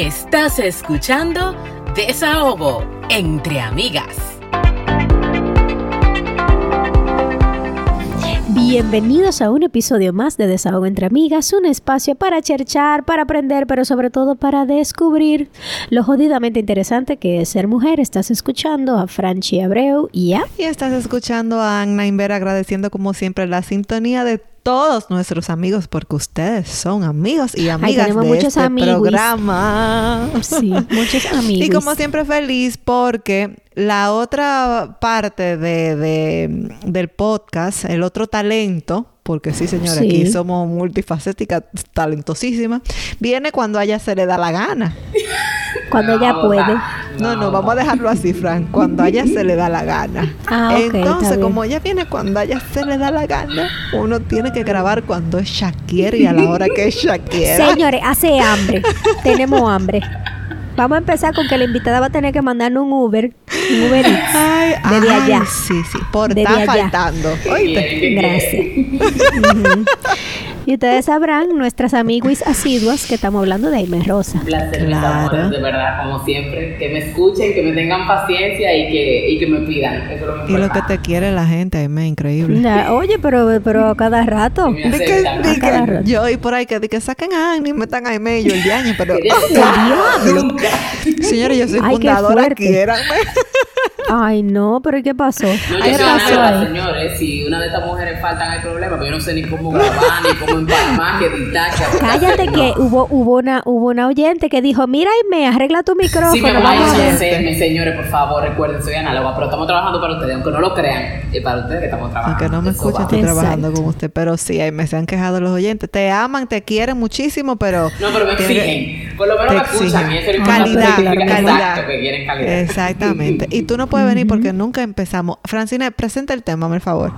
Estás escuchando Desahogo entre amigas. Bienvenidos a un episodio más de Desahogo entre Amigas, un espacio para cherchar, para aprender, pero sobre todo para descubrir lo jodidamente interesante que es ser mujer. Estás escuchando a Franchi Abreu y a... Y estás escuchando a Anna Inver agradeciendo como siempre la sintonía de todos nuestros amigos porque ustedes son amigos y amigas de muchos este programa. Sí, muchos amigos. Y como siempre feliz porque la otra parte de, de- del podcast, el otro talento, porque sí señora, Sí. aquí somos multifacéticas, talentosísimas, viene cuando a ella se le da la gana. Cuando ella puede. No, no, vamos a dejarlo así, Fran. Cuando a ella se le da la gana. Ah, ok, está Entonces, como ella viene cuando a ella se le da la gana, uno tiene que grabar cuando es Shakira y a la hora que es Shakira. Señores, hace hambre. Tenemos hambre. Vamos a empezar con que la invitada va a tener que mandarnos un Uber, un Uber Eats, Ay, desde ay, allá. Sí, sí, por estar faltando. Oíste. Gracias. Y ustedes sabrán, nuestras amiguis asiduas, que estamos hablando de Aime Rosa. Un placer, Claro. amores, de verdad, como siempre. Que me escuchen, que me tengan paciencia y que, y que me pidan. Eso es lo Y lo que te quiere la gente, ay, me increíble. Oye, pero, pero a cada rato. Que aceptan. cada rato. yo y por ahí que, di que saquen a Agni y metan a Aime y yo el diaño, pero ya- Nunca. Señores, yo soy Ay, fundadora, quiéranme. Ay, no, pero ¿y qué pasó? No, yo ¿Qué soy pasó nada, ahí? señores. Si una de estas mujeres faltan, hay problema. Pero yo no sé ni cómo grabar, ni cómo empalmar, que hacer. Cállate No. que hubo, hubo una, hubo una oyente que dijo, mira Aime, arregla tu micrófono, Sí, me vamos a hacerme, señores, por favor, recuerden, soy análoga, pero estamos trabajando para ustedes, aunque no lo crean, y para ustedes que estamos trabajando. Aunque no me escuchen, estoy Exacto. trabajando con usted. Pero sí, ahí me se han quejado los oyentes. Te aman, te quieren muchísimo, pero... No, pero me exigen. Por lo menos me escuchan. Y es Calidad, calidad. Exacto, que quieren calidad. Exactamente. Y tú no puedes venir porque nunca empezamos. Francine, presenta el tema, por favor.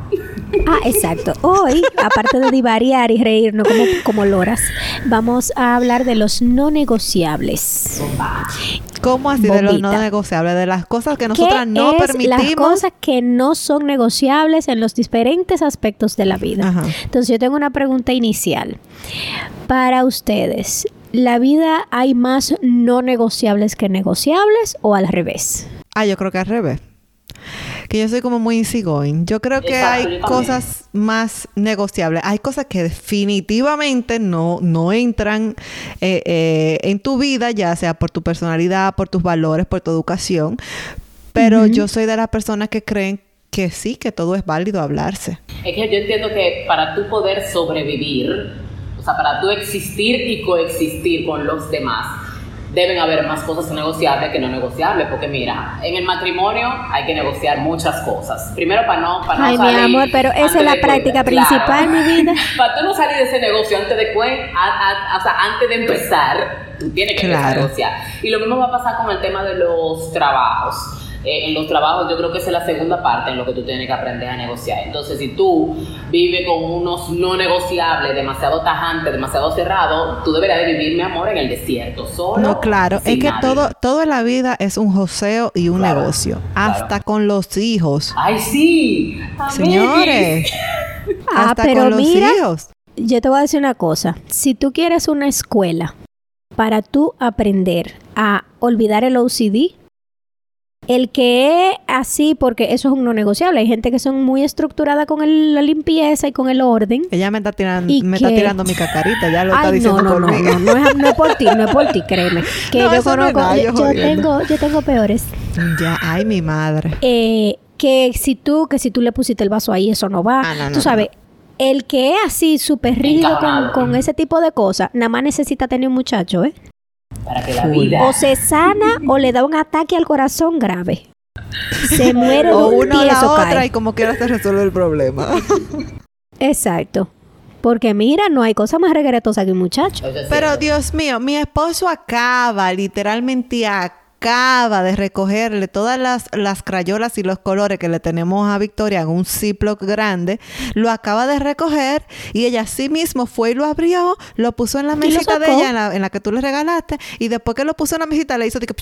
Ah, exacto. Hoy, aparte de divariar y reírnos como, como loras, vamos a hablar de los no negociables. ¿Cómo así de los no negociables? De las cosas que ¿Qué nosotras no es permitimos. las cosas que no son negociables en los diferentes aspectos de la vida? Ajá. Entonces yo tengo una pregunta inicial. Para ustedes, ¿la vida hay más no negociables que negociables o al revés? Ah, yo creo que al revés. Que yo soy como muy easygoing. Yo creo que hay cosas más negociables. Hay cosas que definitivamente no, no entran eh, eh, en tu vida, ya sea por tu personalidad, por tus valores, por tu educación. Pero yo soy de las personas que creen que sí, que todo es válido hablarse. Es que yo entiendo que para tú poder sobrevivir, o sea, para tú existir y coexistir con los demás, deben haber más cosas negociables que no negociables. Porque mira, en el matrimonio hay que negociar muchas cosas. Primero para no, para no Ay, mi salir amor, pero esa es la práctica cuenta. principal, mi vida. para tú no salir de ese negocio antes de cuen- a- a- o sea, antes de empezar, tú tienes que empezar a Claro. negociar. Y lo mismo va a pasar con el tema de los trabajos. Eh, en los trabajos yo creo que esa es la segunda parte en lo que tú tienes que aprender a negociar. Entonces, si tú vives con unos no negociables, demasiado tajantes, demasiado cerrados, tú deberías de vivir, mi amor, en el desierto, solo. No, claro, sin es que nadie. todo, todo en la vida es un joseo y un Claro, negocio. claro. Hasta con los hijos. ¡Ay, sí! Señores, Ah, hasta pero con los mira, hijos. Yo te voy a decir una cosa. Si tú quieres una escuela para tú aprender a olvidar el OCD, el que es así, porque eso es un no negociable. Hay gente que son muy estructurada con el- la limpieza y con el orden. Ella me está tirando, ¿Y me está tirando mi cacarita, ya lo está diciendo no, no, por no, mí. no, no es, no es por ti, no es por ti, créeme. Que No, yo eso no es conozco, nada, yo tengo, yo tengo peores. Ya, ay, mi madre. Eh, que si tú, que si tú le pusiste el vaso ahí, eso no va. Ah, no, no, tú sabes, el que es así súper rígido con, con ese tipo de cosas, nada más necesita tener un muchacho, ¿eh? Para que la vida. O se sana o le da un ataque al corazón grave. Se muere O un una o la otra cae. y como quiera se resuelve el problema. Exacto. Porque mira, no hay cosa más regretosa que un muchacho. Pero. Dios mío, mi esposo acaba, literalmente acaba de recogerle todas las, las crayolas y los colores que le tenemos a Victoria en un Ziploc grande. Lo acaba de recoger y ella sí mismo fue y lo abrió, lo puso en la mesita de ella, en la, en la que tú le regalaste, y después que lo puso en la mesita le hizo de que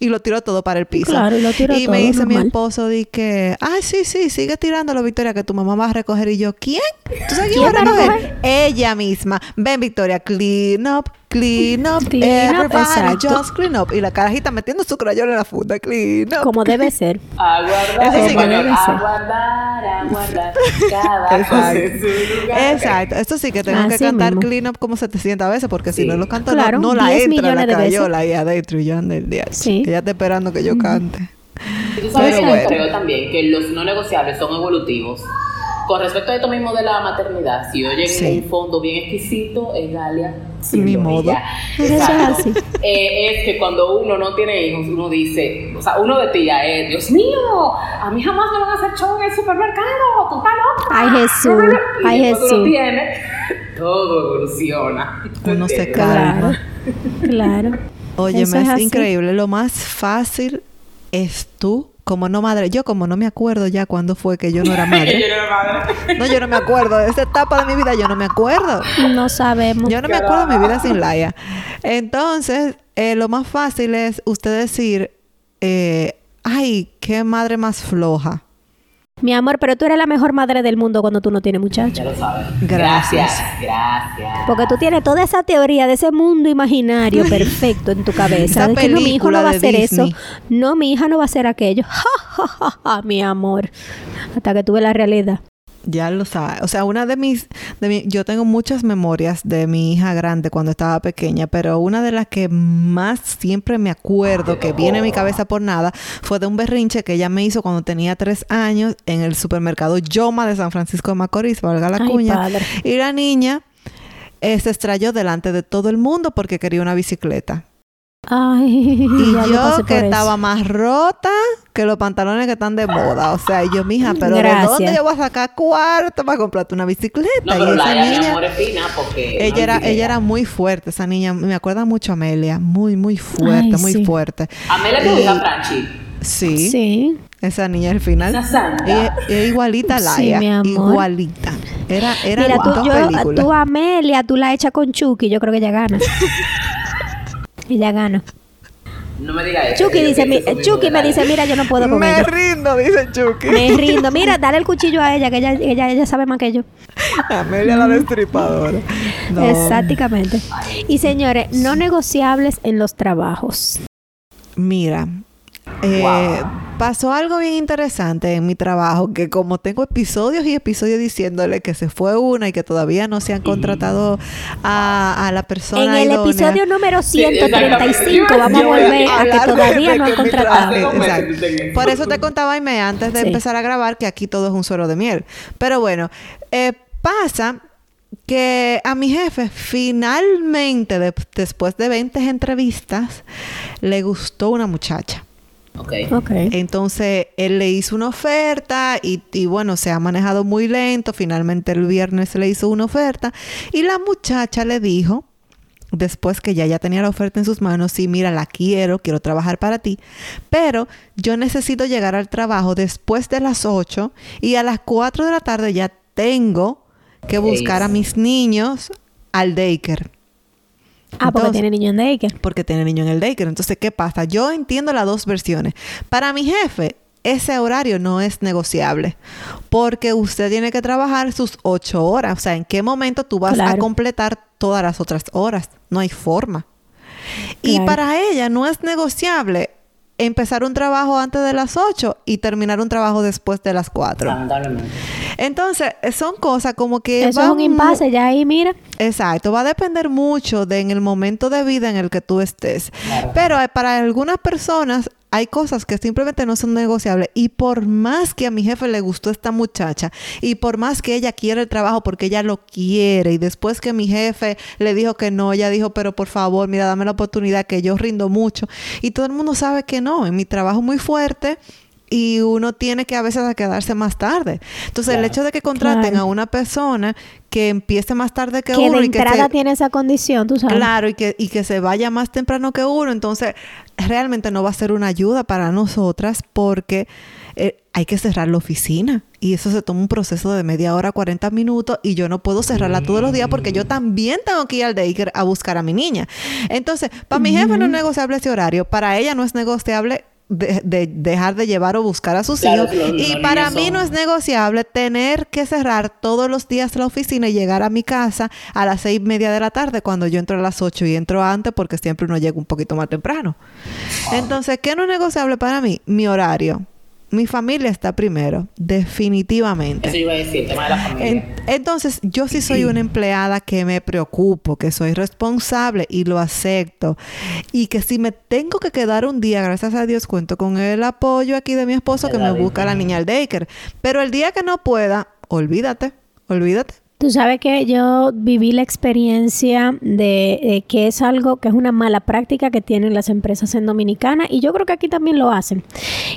y lo tiró todo para el piso. Claro, y lo tiró Y todo, me dice mi esposo de que, ay, sí, sí, sigue tirándolo, Victoria, que tu mamá va a recoger. Y yo, ¿quién? ¿Tú sabes quién ¿Quién va a va a recoger? Ella misma. Ven, Victoria, clean up, Clean up, Clean up, everybody, exacto. just clean up. Y la carajita metiendo su crayola en la funda, clean up. Como debe ser. Aguardar, Eso sí que español, debe ser. aguardar, aguardar. Cada lugar. Exacto, esto sí que tengo que cantar mismo. clean up como 700 veces porque si no lo canto Claro, no, no la 10 entra la crayola ahí adentro y yo ando el día. Sí. Ella está esperando que yo cante. Y tú sabes Pero que yo bueno. creo también que los no negociables son evolutivos. Con respecto a esto mismo de la maternidad, si oyen Sí. un fondo bien exquisito, es Galia. Ni modo. es así. Eh, es que cuando uno no tiene hijos, uno dice, o sea, uno de ti ya es, Dios mío, a mí jamás me van a hacer show en el supermercado, tú estás loca. Ay, Jesús. Y Ay, uno Jesús. tiene, todo evoluciona. Uno se calma. Claro. Claro. Oye, me es increíble. Lo más fácil es tú, como no madre. Yo como no me acuerdo ya cuándo fue que yo no era Yo madre. no era madre. No, yo no me acuerdo. De esa etapa de mi vida yo no me acuerdo. No sabemos. Yo no me acuerdo de mi vida sin Laia. Entonces, eh, lo más fácil es usted decir, eh, ay, qué madre más floja. Mi amor, pero tú eres la mejor madre del mundo cuando tú no tienes Ya muchachos. lo sabes. Gracias. Gracias. Gracias. Porque tú tienes toda esa teoría de ese mundo imaginario perfecto en tu cabeza. Esa de que no, mi hijo no va a hacer eso. No, mi hija no va a hacer aquello. Ja, ja, ja, ja, mi amor. Hasta que tuve la realidad. Ya lo sabe. O sea, una de mis, de mi- yo tengo muchas memorias de mi hija grande cuando estaba pequeña, pero una de las que más siempre me acuerdo que viene a mi cabeza por nada fue de un berrinche que ella me hizo cuando tenía tres años en el supermercado Yoma de San Francisco de Macorís, valga la Ay, cuña. padre. Y la niña eh, se estrelló delante de todo el mundo porque quería una bicicleta. Ay, Y ya yo pasé que por eso. estaba más rota que los pantalones que están de moda. O sea, y yo, mija, pero ¿de Gracias. dónde yo voy a sacar cuarto para comprarte una bicicleta? No, y esa la niña, fina porque. ella no era, ella era muy fuerte, esa niña. Me acuerda mucho a Amelia. Muy, muy fuerte, Ay, muy sí. fuerte. Amelia tu hija Franchi. Sí, Sí. esa niña al final. Esa santa. Ella es igualita a Sí, Laia. mi amor. Igualita. Era, eran Mira, tú, dos yo, películas. tú Amelia, tú la echas con Chucky, yo creo que ella gana. ella gana. No me digas eso. Chucky dice, mi- Chucky me dice, mira, yo no puedo con Me rindo, dice Chucky. Me rindo. Mira, dale el cuchillo a ella, que ella, ella, ella sabe más que yo. Amelia la destripadora. No. Exactamente. Y señores, no negociables en los trabajos. Mira, eh, Wow. pasó algo bien interesante en mi trabajo, que como tengo episodios y episodios diciéndole que se fue una y que todavía no se han contratado a, a la persona En el idónea. episodio número Sí, exactamente. 135 vamos a volver a que todavía de no han contratado. Exacto. Por eso te contaba, Aime, antes de Sí. empezar a grabar, que aquí todo es un suero de miel. Pero bueno, eh, pasa que a mi jefe finalmente, de- después de 20 entrevistas, le gustó una muchacha. Ok. Ok. Entonces él le hizo una oferta y, y bueno, se ha manejado muy lento. Finalmente el viernes le hizo una oferta y la muchacha le dijo, después que ya ya tenía la oferta en sus manos, sí, mira, la quiero, quiero trabajar para ti, pero yo necesito llegar al trabajo después de las 8 y a las 4 de la tarde ya tengo que buscar a mis niños al daycare. Ah, porque tiene niño en daycare. porque tiene niño en el daycare. Entonces, ¿qué pasa? Yo entiendo las dos versiones. Para mi jefe, ese horario no es negociable porque usted tiene que trabajar sus ocho horas. O sea, ¿en qué momento tú vas a completar todas las otras horas? No hay forma. Y para ella no es negociable empezar un trabajo antes de las 8 y terminar un trabajo después de las 4. Lamentablemente. Entonces, son cosas como que... Eso es un impasse ya ahí, mira. Exacto, va a depender mucho de en el momento de vida en el que tú estés. Claro. Pero eh, para algunas personas hay cosas que simplemente no son negociables y por más que a mi jefe le gustó esta muchacha y por más que ella quiere el trabajo porque ella lo quiere y después que mi jefe le dijo que no, ella dijo, pero por favor, mira, dame la oportunidad que yo rindo mucho. Y todo el mundo sabe que no, en mi trabajo muy fuerte y uno tiene que a veces a quedarse más tarde. Entonces, el hecho de que contraten Claro. a una persona que empiece más tarde que, Que uno de y que entrada se- tiene esa condición, tú sabes. Claro, y que, y que se vaya más temprano que uno. Entonces, realmente no va a ser una ayuda para nosotras porque eh, hay que cerrar la oficina. Y eso se toma un proceso de media hora, 40 minutos. Y yo no puedo cerrarla todos los días porque yo también tengo que ir al daycare a buscar a mi niña. Entonces, para mi jefe no es negociable ese horario. Para ella no es negociable de, de dejar de llevar o buscar a sus Claro, hijos. y para mí son- no es negociable tener que cerrar todos los días la oficina y llegar a mi casa a las seis y media de la tarde cuando yo entro a las ocho y entro antes porque siempre uno llega un poquito más temprano. Entonces, ¿qué no es negociable para mí? Mi horario. Mi familia está primero, definitivamente. Eso iba a decir, el tema de la familia. En- entonces, yo sí soy una empleada que me preocupo, que soy responsable y lo acepto. Y que si me tengo que quedar un día, gracias a Dios, cuento con el apoyo aquí de mi esposo que me busca la niña al daycare. Pero el día que no pueda, olvídate, olvídate. Tú sabes que yo viví la experiencia de que es algo que es una mala práctica que tienen las empresas en Dominicana y yo creo que aquí también lo hacen,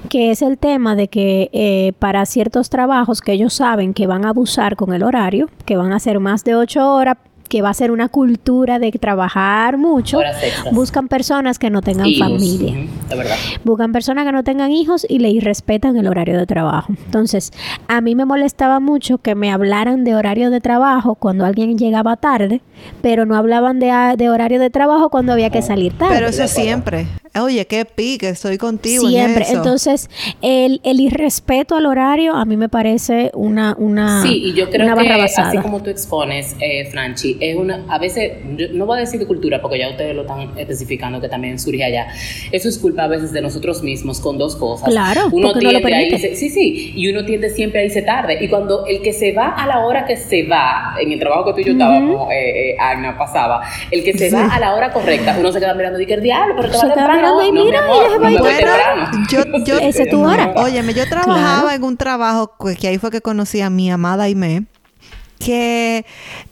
que es el tema de que eh, para ciertos trabajos que ellos saben que van a abusar con el horario, que van a ser más de ocho horas, que va a ser una cultura de trabajar mucho, buscan personas que no tengan Hijos, familia. Buscan personas que no tengan hijos y le irrespetan el horario de trabajo. Entonces, a mí me molestaba mucho que me hablaran de horario de trabajo cuando alguien llegaba tarde, pero no hablaban de, de horario de trabajo cuando había que salir tarde. Pero eso siempre. Oye, qué pique, estoy contigo en Siempre. eso. Entonces, el, el irrespeto al horario a mí me parece una, una, Sí, y yo creo una que barra basada. así como tú expones, eh, Franchi, es una, a veces, yo no voy a decir de cultura, porque ya ustedes lo están especificando que también surge allá. Eso es culpa a veces de nosotros mismos con dos cosas. Claro, uno porque no lo tiende a irse- sí, sí, y uno tiende siempre a irse tarde. Y cuando el que se va a la hora que se va, en el trabajo que tú y yo estábamos, eh, eh, Agna pasaba, el que se va a la hora correcta, uno se queda mirando y que el diablo, pero te va temprano. y No, mi mira, amor, ella se va a no Bueno, temprano. yo, yo, Esa es tu hora. Óyeme, yo trabajaba Claro. en un trabajo que, que ahí fue que conocí a mi amada Aimee, que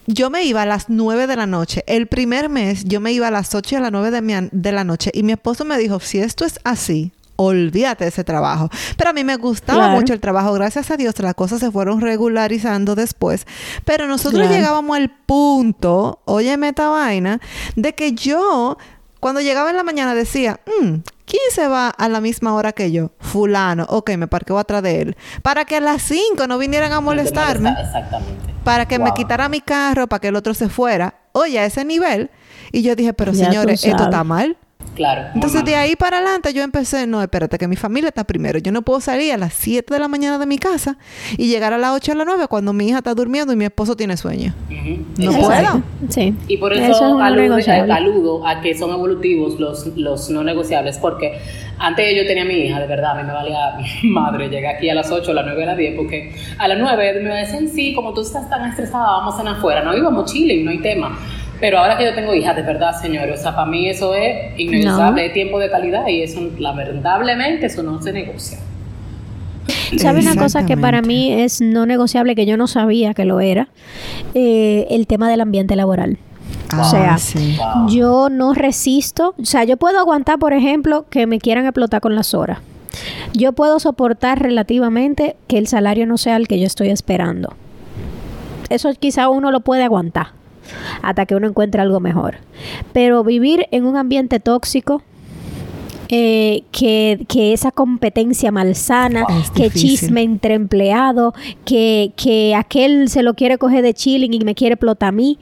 yo me iba a las 9 de la noche. El primer mes yo me iba a las 8 y a las 9 de, mi de la noche y mi esposo me dijo, si esto es así, olvídate de ese trabajo. Pero a mí me gustaba Claro. mucho el trabajo. Gracias a Dios las cosas se fueron regularizando después. Pero nosotros Claro. llegábamos al punto, óyeme esta vaina, de que yo cuando llegaba en la mañana decía, "Mm, ¿quién se va a la misma hora que yo? Fulano. Ok, me parqueo atrás de él. Para que a las 5 no vinieran a molestarme. Exactamente. Para que me quitara mi carro, para que el otro se fuera. Oye, a ese nivel. Y yo dije, pero Ya señores, esto está mal. Claro. Entonces de ahí para adelante yo empecé, no, espérate, que mi familia está primero. Yo no puedo salir a las 7 de la mañana de mi casa y llegar a las 8 de la 9 cuando mi hija está durmiendo y mi esposo tiene sueño. No Exacto. puedo. Sí. Y por Eso eso, es alude- negociable. aludo a que son evolutivos los, los no negociables, porque antes yo tenía a mi hija, de verdad, a mí me valía madre, llegué aquí a las 8, a las 9, a las 10, porque a las 9 me decían, sí, como tú estás tan estresada, vamos a cenar afuera, no íbamos chilling, no hay tema. Pero ahora que yo tengo hija, de verdad, señores, o sea, para mí eso es innegociable, No. es tiempo de calidad y eso, lamentablemente, eso no se negocia. ¿Sabe una cosa que para mí es no negociable, que yo no sabía que lo era? Eh, el tema del ambiente laboral. Ah, o sea, sí. Wow. yo no resisto, o sea, yo puedo aguantar, por ejemplo, que me quieran explotar con las horas. Yo puedo soportar relativamente que el salario no sea el que yo estoy esperando. Eso quizá uno lo puede aguantar hasta que uno encuentre algo mejor. Pero vivir en un ambiente tóxico, eh, que, que esa competencia malsana, que difícil. chisme entre empleados, que, que aquel se lo quiere coger de chilling y me quiere explotar a mí.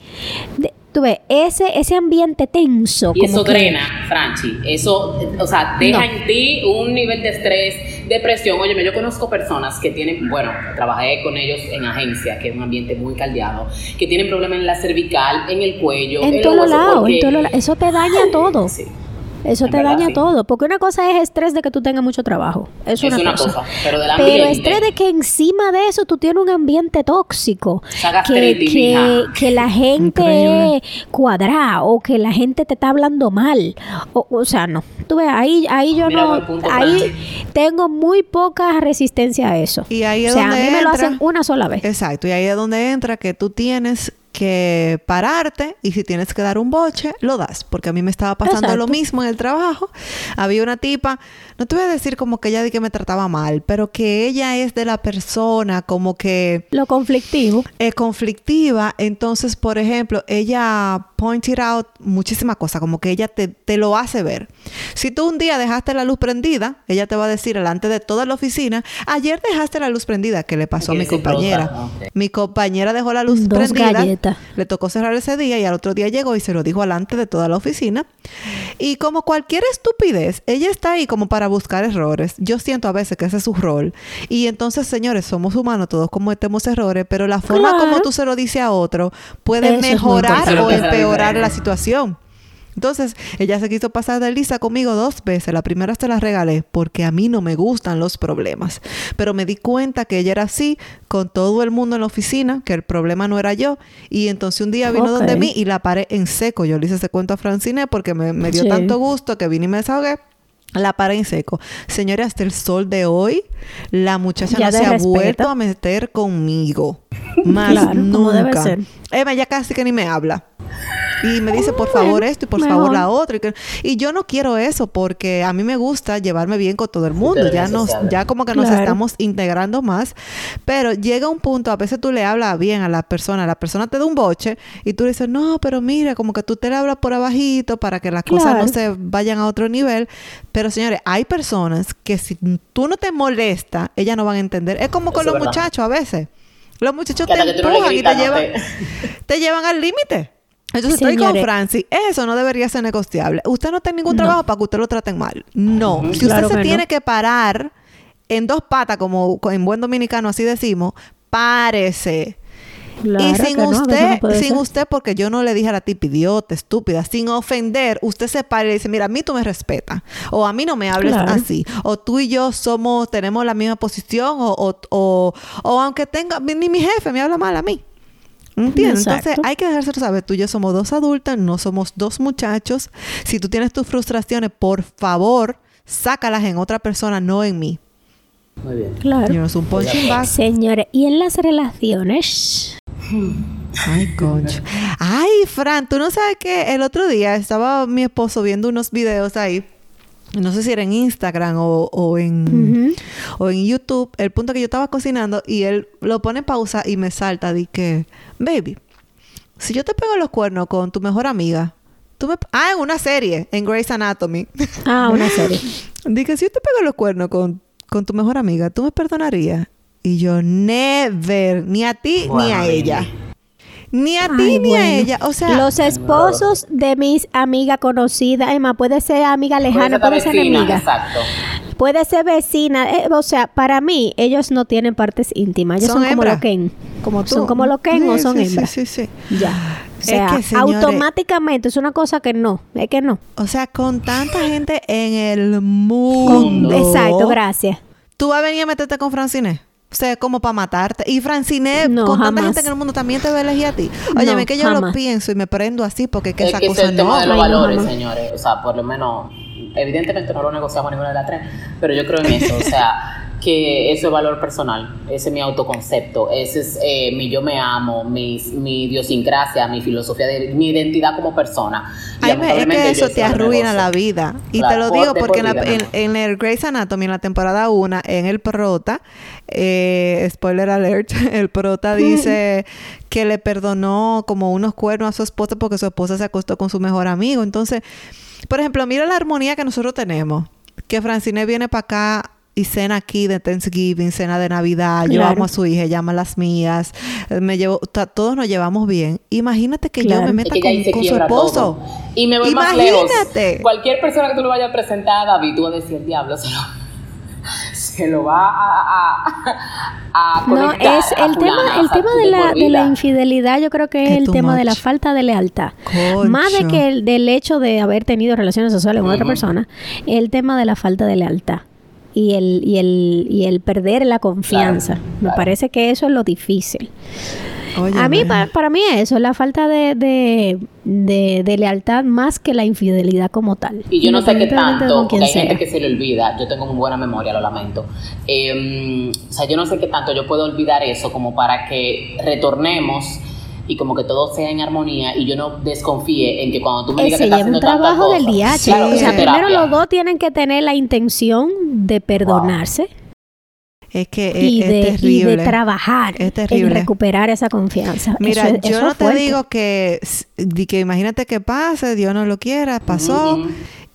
Tú ves, ese, ese ambiente tenso. Y como eso que- drena, Franchi. Eso, o sea, deja No. en ti un nivel de estrés, depresión. Óyeme, yo conozco personas que tienen, bueno, trabajé con ellos en agencia, que es un ambiente muy caldeado, que tienen problemas en la cervical, en el cuello, En todos huesos, lados, en lados. Eso te daña todo. Sí. Eso te verdad, daña sí. todo. Porque una cosa es estrés de que tú tengas mucho trabajo. Es una, Es una cosa. cosa, pero del Pero estrés de que encima de eso tú tienes un ambiente tóxico. Que, que, que la gente cuadrada o que la gente te está hablando mal. O, o sea, no. Tú ves, ahí, ahí yo Mira no. punto, ahí tengo muy poca resistencia a eso. Y ahí es o sea, a mí me lo hacen una sola vez. Exacto, y ahí es donde entra que tú tienes que pararte y si tienes que dar un boche, lo das. Porque a mí me estaba pasando Exacto. lo mismo en el trabajo. Había una tipa, no te voy a decir como que ella di que me trataba mal, pero que ella es de la persona como que Lo conflictivo. es conflictiva. Entonces, por ejemplo, ella pointed out muchísimas cosas, como que ella te, te lo hace ver. Si tú un día dejaste la luz prendida, ella te va a decir delante de toda la oficina, ayer dejaste la luz prendida, ¿qué le pasó a Que mi compañera? ok. Mi compañera dejó la luz Dos prendida, galletas. le tocó cerrar ese día y al otro día llegó y se lo dijo delante de toda la oficina. Y como cualquier estupidez, ella está ahí como para para buscar errores. Yo siento a veces que ese es su rol. Y entonces, señores, somos humanos, todos cometemos errores, pero la forma Claro. como tú se lo dices a otro puede Eso mejorar o empeorar la situación. Entonces, ella se quiso pasar de lista conmigo dos veces. La primera se la regalé porque a mí no me gustan los problemas. Pero me di cuenta que ella era así con todo el mundo en la oficina, que el problema no era yo. Y entonces un día vino Ok. donde mí y la paré en seco. Yo le hice ese cuento a Francine porque me, me dio Sí. tanto gusto que vine y me desahogué. La paré en seco. Señores, hasta el sol de hoy, la muchacha Ya no se ha vuelto a meter conmigo. Más Claro, nunca. debe ser. Emma ya casi que ni me habla. Y me dice, por favor, esto y por mejor. favor la otra. Y, que- y yo no quiero eso porque a mí me gusta llevarme bien con todo el mundo. Ya nos, ya como que nos Claro. estamos integrando más. Pero llega un punto, a veces tú le hablas bien a la persona, la persona te da un boche y tú le dices, no, pero mira, como que tú te le hablas por abajito para que las cosas no se vayan a otro nivel. Pero señores, hay personas que si tú no te molesta, ellas no van a entender. Es como con Eso los verdad. muchachos a veces. Los muchachos Que te no empujan y te no llevan, te- te llevan al límite. Entonces estoy con. Francis. Eso no debería ser negociable. Usted no tiene ningún No. trabajo para que usted lo traten mal. No. Si usted Claro se que tiene no. que parar en dos patas, como en buen dominicano así decimos, párese. Claro y sin usted, no sin ser. usted, porque yo no le dije a la tipa idiota, estúpida, sin ofender, usted se para y le dice, mira, a mí tú me respetas, o a mí no me hables Claro. así, o tú y yo somos, tenemos la misma posición, o, o, o, o aunque tenga, ni mi jefe me habla mal a mí. ¿Entiendes? Exacto. Entonces hay que dejárselo saber. Tú y yo somos dos adultas, no somos dos muchachos. Si tú tienes tus frustraciones, por favor, sácalas en otra persona, no en mí. Muy bien. Claro. Yo no soy un punching bag. Señores, y en las relaciones, Ay, concho. Ay, Fran, tú no sabes que el otro día estaba mi esposo viendo unos videos ahí. No sé si era en Instagram o, o en, o en YouTube. El punto que yo estaba cocinando y él lo pone en pausa y me salta. Di que, baby, si yo te pego los cuernos con tu mejor amiga, tú me... Ah, en una serie, en Grey's Anatomy. ah, una serie. Di que si yo te pego los cuernos con, con tu mejor amiga, ¿tú me perdonarías? Y yo, never, ni a ti ni a baby. ella. Ni a ti ni a ella. O sea, los esposos de mis amigas conocidas, Emma, puede ser amiga lejana, puede ser vecina, enemiga, Exacto. puede ser vecina. eh, o sea, para mí, ellos no tienen partes íntimas. Ellos Son son, como lo Ken. como tú. Son como lo Ken o Sí, son sí, hembras. Sí, sí, sí. Ya. O Es que, señores- automáticamente es una cosa que no. Es que no. O sea, con tanta gente en el Con- mundo. exacto, gracias. Tú vas a venir a meterte con Francine. O sea, como para matarte. Y Francine, No, con tanta jamás. gente en el mundo, también te va a elegir a ti. Óyeme, No, que yo lo jamás. pienso y me prendo así porque es que es esa que ese es cosa el tema no. de los Ay, valores, mamá. señores. O sea, por lo menos, evidentemente no lo negociamos ninguna de las tres, pero yo creo en eso. O sea, que eso es valor personal, ese es mi autoconcepto, ese es eh, mi yo me amo, mi, mi idiosincrasia, mi filosofía, de, mi identidad como persona. Ay, es que eso te arruina la vida. Y te lo digo porque en, la- en, en el Grey's Anatomy, en la temporada 1, en el prota, eh, spoiler alert, el prota dice que le perdonó como unos cuernos a su esposa porque su esposa se acostó con su mejor amigo. Entonces, por ejemplo, mira la armonía que nosotros tenemos. Que Francine viene para acá y cena aquí de Thanksgiving, cena de Navidad, yo Claro. amo a su hija, ella ama a las mías, eh, me llevo, todos nos llevamos bien. Imagínate que yo Claro. me Es meta con, su esposo. todo. Y me voy más lejos. Imagínate. Cualquier persona que tú le vayas a presentar a David, tú vas a decir, el diablo se lo, se lo va a, a, a No, es a el tema, el tema de la, de infidelidad, yo creo que es Es el tema de la much. falta de lealtad. Concho. Más de que el del hecho de haber tenido relaciones sexuales con otra persona, el tema de la falta de lealtad. Y el, y el, y el perder la confianza. Claro, Me claro. parece que eso es lo difícil. Óyeme. A mí, pa- para mí eso, la falta de, de, de, de lealtad más que la infidelidad como tal. Y yo no sé qué tanto, porque hay gente sea. que se le olvida. Yo tengo muy buena memoria, lo lamento. Eh, o sea, yo no sé qué tanto yo puedo olvidar eso como para que retornemos y como que todo sea en armonía y yo no desconfíe en que cuando tú me digas Ese que estás un haciendo tantas trabajo del día. claro, o es sea, primero los dos tienen que tener la intención de perdonarse Es que es, y, es de, y terrible. de trabajar Es terrible. en recuperar esa confianza. Mira, Eso es- yo eso no es te fuerte. digo que, que imagínate que pase, Dios no lo quiera, pasó.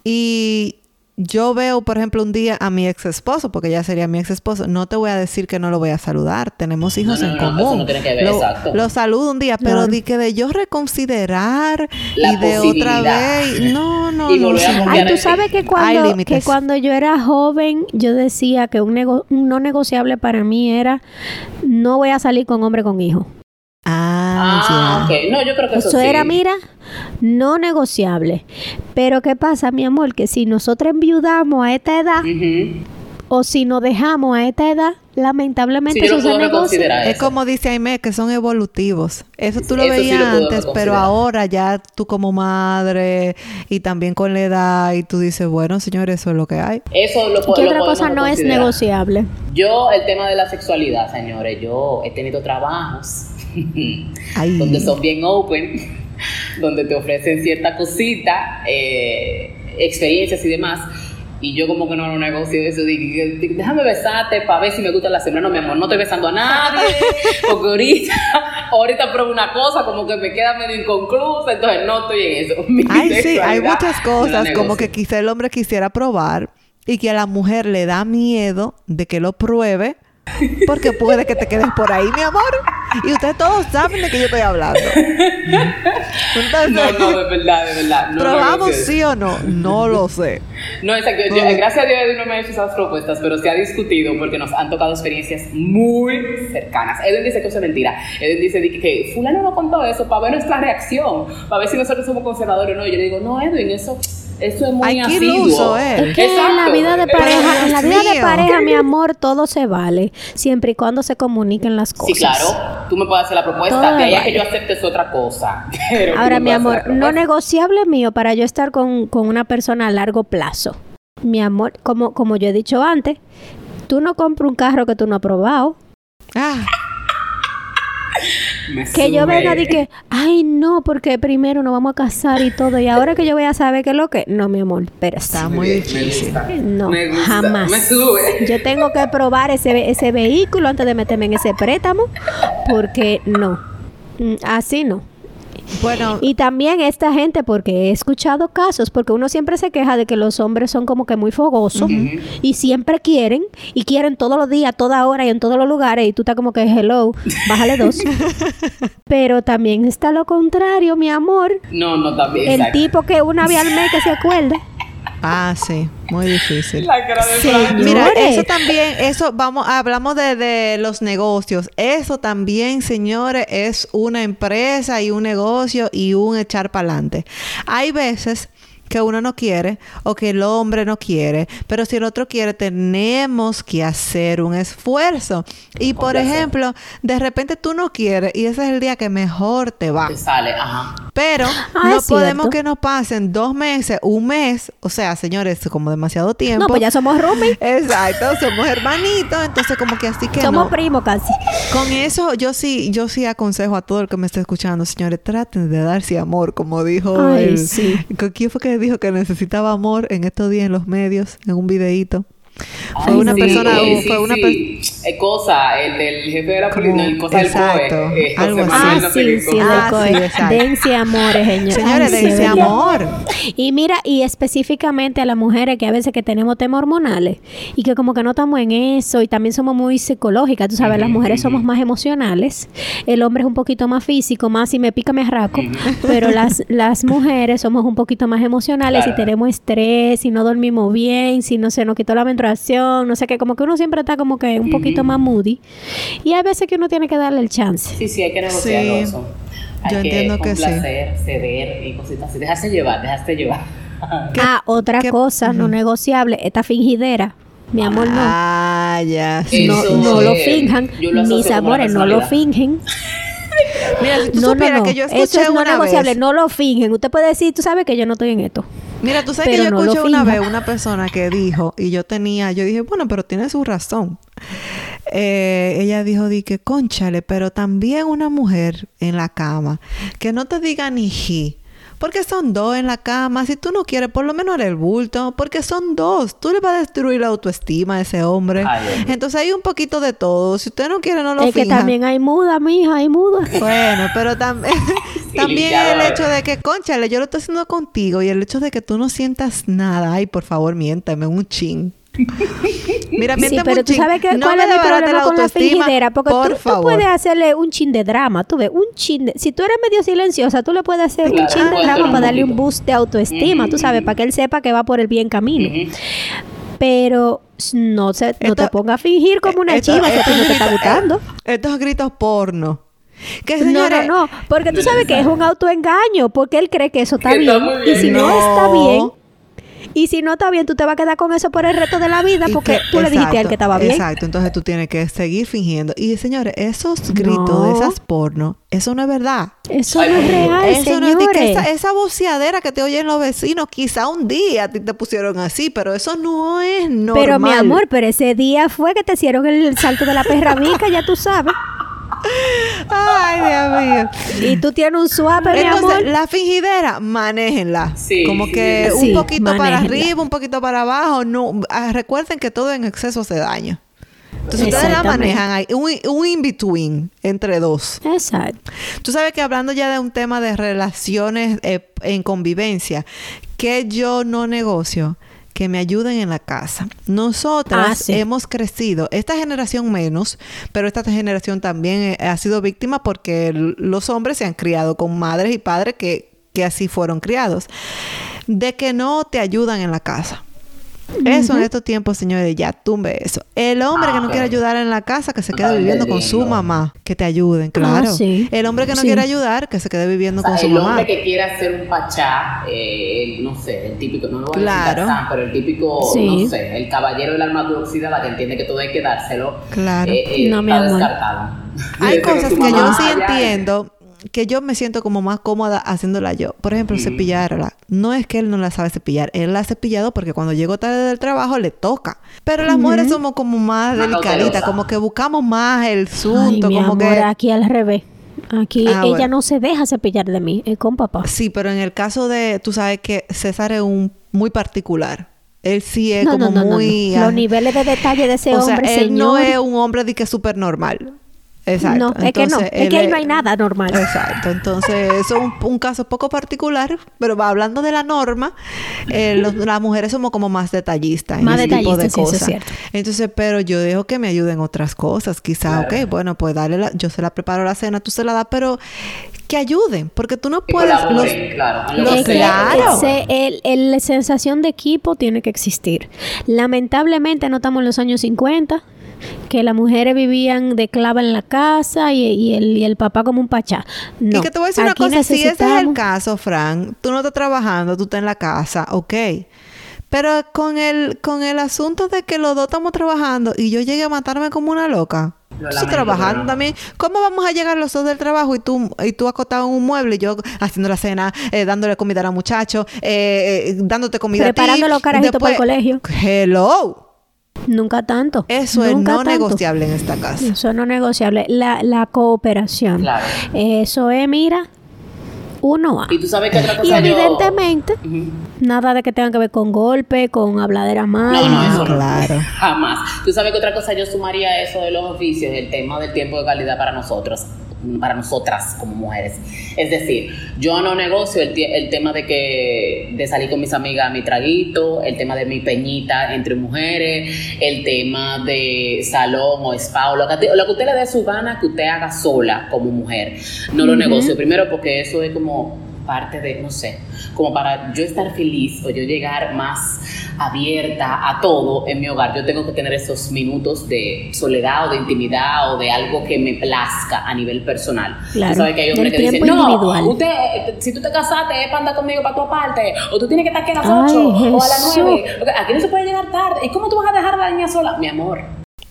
Y yo veo, por ejemplo, un día a mi ex esposo, porque ya sería mi ex esposo, no te voy a decir que no lo voy a saludar. Tenemos hijos No, no, en no, común. eso no tiene que ver, lo, exacto. lo saludo un día, pero di que de yo reconsiderar La y de otra vez. No, no, Y no. Ay, tú sabes que cuando, que cuando yo era joven, yo decía que un, nego- un no negociable para mí era no voy a salir con hombre con hijo. Ah, Ah, ya. ok. No, yo creo que eso, Eso sí. era, mira, no negociable. Pero ¿qué pasa, mi amor? Que si nosotros enviudamos a esta edad o si nos dejamos a esta edad, lamentablemente Sí, eso no se negocia. Es eso. como dice Aime, que son evolutivos. Eso tú lo Eso sí veías lo antes, pero ahora ya tú como madre y también con la edad y tú dices, bueno, señor, eso es lo que hay. Eso lo, ¿Qué lo otra cosa no es negociable? Yo, el tema de la sexualidad, señores, yo he tenido trabajos Ay. donde son bien open, donde te ofrecen cierta cosita, eh, experiencias y demás. Y yo como que no lo negocio eso, dije, déjame besarte para ver si me gusta la semana. No, mi amor, no estoy besando a nadie, porque ahorita, ahorita pruebo una cosa como que me queda medio inconclusa, entonces no estoy en eso. Mi Ay, sí, hay muchas no cosas como que quizá el hombre quisiera probar y que a la mujer le da miedo de que lo pruebe porque puede que te quedes por ahí, mi amor. Y ustedes todos saben de qué yo estoy hablando. Entonces, No, no, de verdad, de verdad. No ¿probamos sí o no? No lo sé. No, exacto. Yo, No. gracias a Dios Edwin no me ha hecho esas propuestas, pero se ha discutido porque nos han tocado experiencias muy cercanas. Edwin dice que eso es mentira. Edwin dice di que, que fulano no contó eso para ver nuestra reacción, para ver si nosotros somos conservadores o no. Y yo le digo, no, Edwin, eso, eso es muy Ay, qué iluso, eh. Es que en la Exacto. vida de pareja, en la vida de pareja, mi amor, todo se vale, siempre y cuando se comuniquen las cosas. Sí, claro. Tú me puedes hacer la propuesta. Todo de ahí a vale. que yo acepte es otra cosa. Pero Ahora, mi amor, no negociable mío para yo estar con, con una persona a largo plazo. Mi amor, como, como yo he dicho antes, tú no compras un carro que tú no has probado. Ah, Me Que yo venga y que, ay, no, porque primero nos vamos a casar y todo, y ahora que yo voy a saber qué es lo que. No, mi amor, pero está muy difícil. No, Me gusta, jamás. Me sube. Yo tengo que probar ese, ese vehículo antes de meterme en ese préstamo, porque no. Mm, Así no. Bueno, Y también esta gente, porque he escuchado casos, porque uno siempre se queja de que los hombres son como que muy fogosos y siempre quieren, y quieren todos los días, toda hora y en todos los lugares, y tú estás como que hello, bájale dos. Pero también está lo contrario, mi amor. No, no, también. El exacto. tipo que una vez al mes que se acuerde. Ah, sí, muy difícil. La cara de Sí. Mira, eso también, eso vamos, hablamos de, de los negocios. Eso también, señores, es una empresa y un negocio y un echar para adelante. Hay veces que uno no quiere o que el hombre no quiere, pero si el otro quiere, tenemos que hacer un esfuerzo. Y por ejemplo, de repente tú no quieres y ese es el día que mejor te va. Te sale, ajá. Pero Ah, no podemos que nos pasen dos meses, un mes, o sea, señores, como demasiado tiempo. No, pues ya somos roomies. Exacto, somos hermanitos, entonces como que así que Somos no. primos casi. Con eso yo sí, yo sí aconsejo a todo el que me esté escuchando, señores, traten de darse amor, como dijo Ay, el- sí. ¿Quién fue que dijo que necesitaba amor en estos días en los medios, en un videíto? Fue una sí, persona, eh, fue sí, una sí. Eh, cosa, el del jefe de la Como- policía, el cosa del exacto, COE. eh, algo así. Ah, sí, Felipe. sí, Ah, COE. Dense amores, señor. Señores, sí, dense amor. Y mira, y específicamente a las mujeres que a veces que tenemos temas hormonales y que como que no estamos en eso y también somos muy psicológicas, tú sabes, las mujeres somos más emocionales, el hombre es un poquito más físico, más si me pica me arraco, pero las, las mujeres somos un poquito más emocionales Claro. y tenemos estrés, si no dormimos bien, si no se nos quitó la no sé qué, como que uno siempre está como que un poquito más moody y hay veces que uno tiene que darle el chance. Sí, sí, hay que negociarlo Sí. eso. Hay Yo que entiendo que sí. ceder y cositas así. Dejarse llevar, dejarse llevar. Ah, otra qué- cosa no negociable, esta fingidera. Mi amor, no. Ah, ya. sí. no, no lo finjan. lo Mis amores, no lo fingen. Mira, si tú No, no, supieras no. que yo escuché Eso es no una negociable. vez. No lo fingen. Usted puede decir, tú sabes que yo no estoy en esto. Mira, tú sabes Pero que yo no escuché una vez una persona que dijo, y yo tenía, yo dije, bueno, pero tiene su razón. Eh, ella dijo, di que, conchale, pero también una mujer en la cama, que no te diga ni ji. Porque son dos en la cama. Si tú no quieres, por lo menos haré el bulto. Porque son dos. Tú le vas a destruir la autoestima a ese hombre. Ay. Entonces hay un poquito de todo. Si usted no quiere, no lo es que también hay muda, mija, hay muda. Bueno, pero también... También el hecho de que, conchale, yo lo estoy haciendo contigo y el hecho de que tú no sientas nada. Ay, por favor, miéntame un chin. Mira, Sí, pero tú sabes que, no cuál me es mi problema con la fingidera. Porque por tú, tú puedes hacerle un chin de drama. Tú ves, un chin de... Si tú eres medio silenciosa, tú le puedes hacer un chin de drama para darle un boost de autoestima, tú sabes, para que él sepa que va por el bien camino. Pero no, se, no te Esto- pongas a fingir como una Esto- chiva que a ti estos no te está gritos- gustando. eh, estos gritos porno. Que No, señores, no, no, porque tú sabes que es un autoengaño, porque él cree que eso está Que está bien. Y si no. No. está bien, y si no está bien, tú te vas a quedar con eso por el resto de la vida, porque que- tú le dijiste a él que estaba bien. Exacto, entonces tú tienes que seguir fingiendo. Y señores, esos gritos de No. esas porno, eso no es verdad. Eso Ay, no es real, Eso no es de que señores. esa, esa voceadera que te oyen los vecinos, quizá un día te pusieron así, pero eso no es normal. Pero mi amor, pero ese día fue que te hicieron el salto de la perra vica, ya tú sabes. Ay, Dios mío. Y tú tienes un suave, mi Entonces, amor. la fingidera, manéjenla. Sí, Como que sí. un poquito para arriba, un poquito para abajo. No, ah, recuerden que todo en exceso hace daño. Entonces ustedes la manejan ahí, un, un in-between entre dos. Exacto. Tú sabes que hablando ya de un tema de relaciones eh, en convivencia, que yo no negocio, que me ayuden en la casa. Nosotras Ah, sí. hemos crecido, esta generación menos, pero esta generación también eh, ha sido víctima porque los hombres se han criado con madres y padres que, que así fueron criados, de que no te ayudan en la casa. Eso en estos tiempos, señores, ya tumbe eso. El hombre Ah, que no quiere ayudar en la casa, que se quede viviendo con su mamá, que te ayuden, claro. Ah, sí. El hombre que no Sí. quiere ayudar, que se quede viviendo O sea, con su el mamá. hombre que quiera hacer un pachá, eh, el- no sé, el típico, no lo voy a Claro. decir pero el típico, Sí. no sé, el caballero de la armadura oxidada que entiende que todo hay que dárselo, Claro. eh, eh, No, mi está amor. descartado. Hay cosas que yo sí entiendo que yo me siento como más cómoda haciéndola yo. Por ejemplo, cepillarla. No es que él no la sabe cepillar, él la ha cepillado porque cuando llego tarde del trabajo le toca. Pero las mujeres somos como más Más delicaditas, como que buscamos más el Ay, sunto, mi como amor, que aquí al revés. Aquí Ah, ella bueno. no se deja cepillar de mí, es con papá. Sí, pero en el caso de, tú sabes que César es un muy particular. Él sí es No, como no, no, no, muy... no. ah, Los niveles de detalle de ese o sea, hombre, él señor. no es un hombre de que es súper normal. Exacto. No, es que no. Entonces, Es que ahí no hay nada normal. Exacto. Entonces, eso es un, un caso poco particular, pero va hablando de la norma, eh, los- las mujeres somos como más detallistas en Más ese tipo de detallistas, sí, eso es cosas. Entonces, pero yo dejo que me ayuden otras cosas. Quizá, ok, bueno, pues dale la, yo se la preparo la cena, tú se la das, pero que ayuden, porque tú no puedes... los- claro. los- Es que claro. ese- el- el- la sensación de equipo tiene que existir. Lamentablemente no estamos en los años 50, que las mujeres vivían de clava en la casa y, y el, y el papá como un pachá. No. y que te voy a decir una Aquí cosa, si ese es el necesitamos- caso, Fran, tú no estás trabajando, tú estás en la casa, ok. Pero con el, con el asunto de que los dos estamos trabajando y yo llegué a matarme como una loca. Lamento, trabajando también. ¿Cómo vamos a llegar los dos del trabajo y tú, y tú acostado en un mueble y yo haciendo la cena, eh, dándole comida a los muchachos, eh, eh, dándote comida Preparando a ti? los carajitos para el colegio. Hello. Nunca tanto. Eso es no tanto. negociable en esta casa. Eso no es negociable. La, la cooperación. Claro. Eso es, mira, uno a. Y tú sabes que otra cosa Y yo- evidentemente, nada de que tenga que ver con golpe, con habladeras No, malas. no, eso no. claro. Jamás. Tú sabes que otra cosa yo sumaría a eso de los oficios, el tema del tiempo de calidad para nosotros, para nosotras como mujeres. Es decir, yo no negocio el, el tema de que de salir con mis amigas a mi traguito, el tema de mi peñita entre mujeres, el tema de salón o spa o lo que, lo que usted le dé su gana que usted haga sola como mujer. No lo negocio. Primero porque eso es como parte de, no sé, como para yo estar feliz o yo llegar más abierta a todo en mi hogar, yo tengo que tener esos minutos de soledad o de intimidad o de algo que me plazca a nivel personal. Claro, Tú sabes que hay hombres del que dicen, no, individual". usted, eh, si tú te casaste es para andar conmigo para tu parte, o tú tienes que estar aquí a las Ay, 8 o a las Jesús. 9, aquí no se puede llegar tarde, ¿y cómo tú vas a dejar a la niña sola? Mi amor,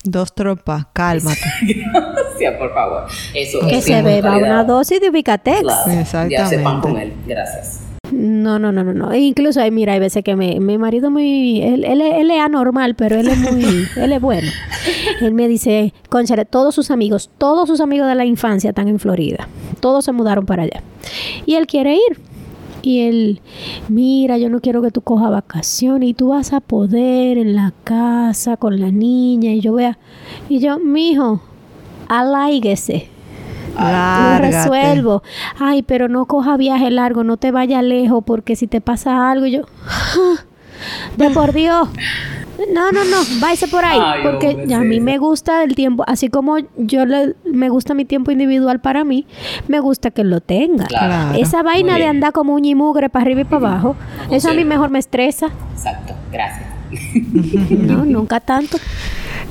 Dos trompas, cálmate. gracias, por favor. Eso Que es se beba calidad. una dosis de Vicatex. Claro, Ya Exactamente. sepan con él, gracias. No, no, no, no, no. E incluso, ay, mira, hay veces que mi, mi marido muy, él, él, es- él es anormal, pero él es muy, él es bueno. Él me dice, conchale, todos sus amigos, todos sus amigos de la infancia están en Florida. Todos se mudaron para allá. Y él quiere ir. Y él, mira, yo no quiero que tú cojas vacaciones y tú vas a poder en la casa con la niña y yo vea. Y yo, mijo, aláiguese. Lo Lárgate. resuelvo. Ay, pero no coja viaje largo, no te vaya lejos, porque si te pasa algo, yo. De por Dios. No, no, no, váyase por ahí. Ay, porque hombre, a mí sí. me gusta el tiempo, así como yo le, me gusta mi tiempo individual para mí, me gusta que lo tenga. Claro. Esa vaina de andar como un mugre para arriba y para abajo, No eso a mí mejor me estresa. Exacto, gracias. No, nunca tanto.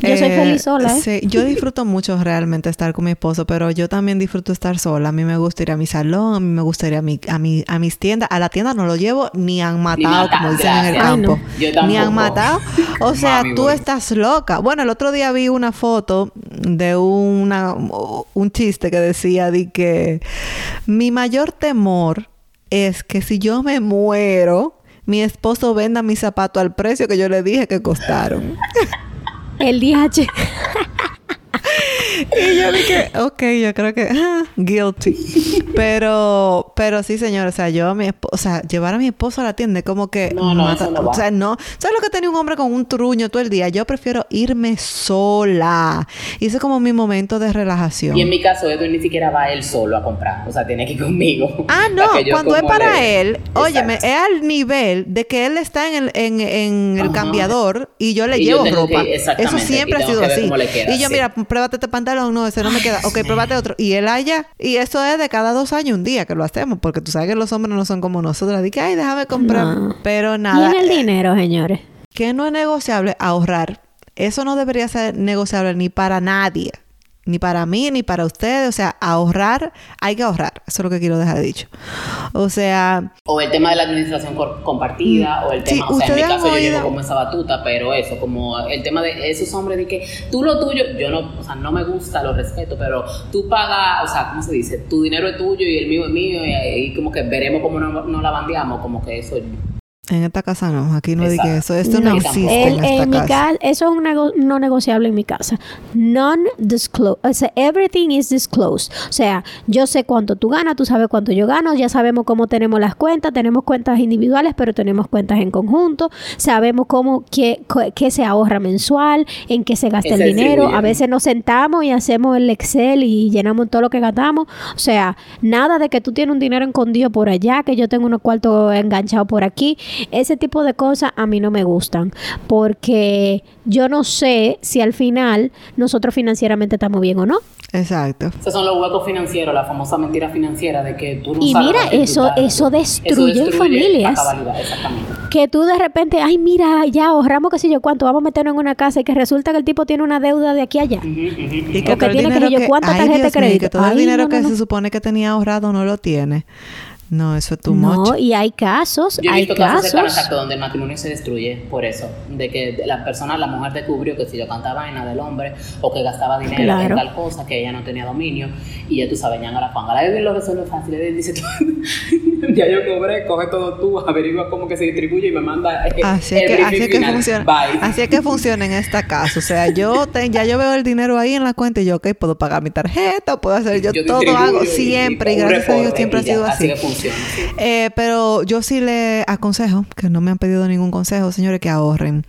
Yo soy Eh, feliz sola, ¿eh? Sí, yo disfruto mucho realmente estar con mi esposo, pero yo también disfruto estar sola. A mí me gusta ir a mi salón, a mí me gusta ir a, mi, a, mi, a mis tiendas. A la tienda no lo llevo ni han matado, mata- como dicen en el gracias. Ay, campo. no. Ni han matado. O sea, Mami, tú voy. estás loca. Bueno, el otro día vi una foto de una, un chiste que decía de que mi mayor temor es que si yo me muero, mi esposo venda mis zapatos al precio que yo le dije que costaron. El DH. Y yo dije, ok, yo creo que ah, guilty. Pero, pero sí, señor, o sea, yo a mi esposo, o sea, llevar a mi esposo a la tienda como que No, no, eso no va. o sea, no, ¿sabes lo que tenía un hombre con un truño todo el día? Yo prefiero irme sola. Y ese es como mi momento de relajación. Y en mi caso, Edwin ni siquiera va él solo a comprar. O sea, tiene que ir conmigo. Ah, no, que yo cuando es para le- él, óyeme, Exacto. es al nivel de que él está en el, en, en el cambiador y yo le Y yo llevo que- ropa. Eso exactamente, siempre ha sido que así. queda, y yo, sí. mira, pruébate este pantalón, no, ese no me queda. Ok, pruébate otro. Y él allá. Y eso es de cada dos años un día que lo hacemos, porque tú sabes que los hombres no son como nosotros. Dije, ay, déjame comprar. No. Pero Y nada. en el dinero, señores. que no es negociable ahorrar. Eso no debería ser negociable ni para nadie. Ni para mí, ni para ustedes. O sea, ahorrar, hay que ahorrar. Eso es lo que quiero dejar dicho. O sea, O el tema de la administración compartida, o el Mm. Sí, tema, o sea, en mi caso yo llevo como esa batuta, pero eso, como el tema de esos hombres de que tú lo tuyo, yo no, o sea, no me gusta, lo respeto, pero tú pagas, o sea, ¿cómo se dice? Tu dinero es tuyo y el mío es mío, y, y como que veremos cómo no, no la bandeamos, como que eso. En esta casa no. Aquí no dije eso. Esto no, No, existe el- en esta en mi casa. casa, eso es un nego- no negociable en mi casa. Non-disclosed. O sea, everything is disclosed. O sea, yo sé cuánto tú ganas, tú sabes cuánto yo gano, ya sabemos cómo tenemos las cuentas, tenemos cuentas individuales, pero tenemos cuentas en conjunto, sabemos cómo, qué, qué se ahorra mensual, en qué se gasta el dinero. A veces nos sentamos y hacemos el Excel y llenamos todo lo que gastamos. O sea, nada de que tú tienes un dinero escondido por allá, que yo tengo unos cuartos enganchados por aquí. Ese tipo de cosas a mí no me gustan porque yo no sé si al final nosotros financieramente estamos bien o no. Exacto. Esos son los huecos financieros, la famosa mentira financiera de que tú no Y sabes mira, eso- eso destruye familias. exactamente. Que tú de repente, ay, mira, ya ahorramos qué sé yo cuánto, vamos a meternos en una casa y que resulta que el tipo tiene una deuda de aquí a allá. Ujú, ujú, Y que todo el tiene que yo, ¿cuánta ay, tarjeta de crédito? que todo el dinero no, que no. se supone que tenía ahorrado no lo tiene. No, eso es too No, much. y hay casos, Yo he hay visto casos casos. exacto, donde el matrimonio se destruye por eso, de que la persona, la mujer descubrió que si yo cantaba vaina del hombre o que gastaba dinero Claro. en tal cosa que ella no tenía dominio y ya tú sabes, ya a la fanga. La Edwin lo resuelve fácil, Edwin dice, tú, ya yo cobré, coge todo tú, averigua cómo que se distribuye y me manda eh, Así es el que, así es que funciona. Bye. Así es que funciona en esta casa. O sea, yo te- ya yo veo el dinero ahí en la cuenta y yo, ok, puedo pagar mi tarjeta, puedo hacer, yo, todo hago siempre y, gracias a Dios siempre ha sido así. que funciona. sí. Eh, pero yo sí le aconsejo, que no me han pedido ningún consejo, señores, que ahorren.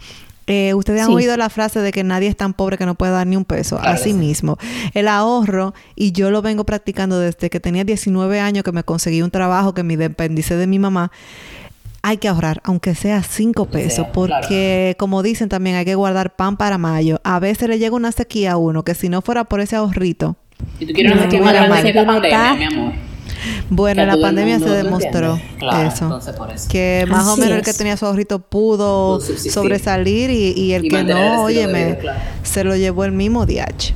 Eh, Ustedes han Sí. oído la frase de que nadie es tan pobre que no puede dar ni un peso. Claro Así sí. mismo. El ahorro, y yo lo vengo practicando desde que tenía 19 años, que me conseguí un trabajo, que me independicé de mi mamá. Hay que ahorrar, aunque sea 5 Aunque pesos, sea, porque como dicen también, hay que guardar pan para mayo. A veces le llega una sequía a uno, que si no fuera por ese ahorrito, Y tú quieres No, una sequía más grande mi amor. Bueno, Que la pandemia se demostró. Claro, eso. entonces por eso. que más o menos el que tenía su ahorrito pudo sobresalir y, y el Y que no, óyeme, vida, claro. se lo llevó el mismo DH.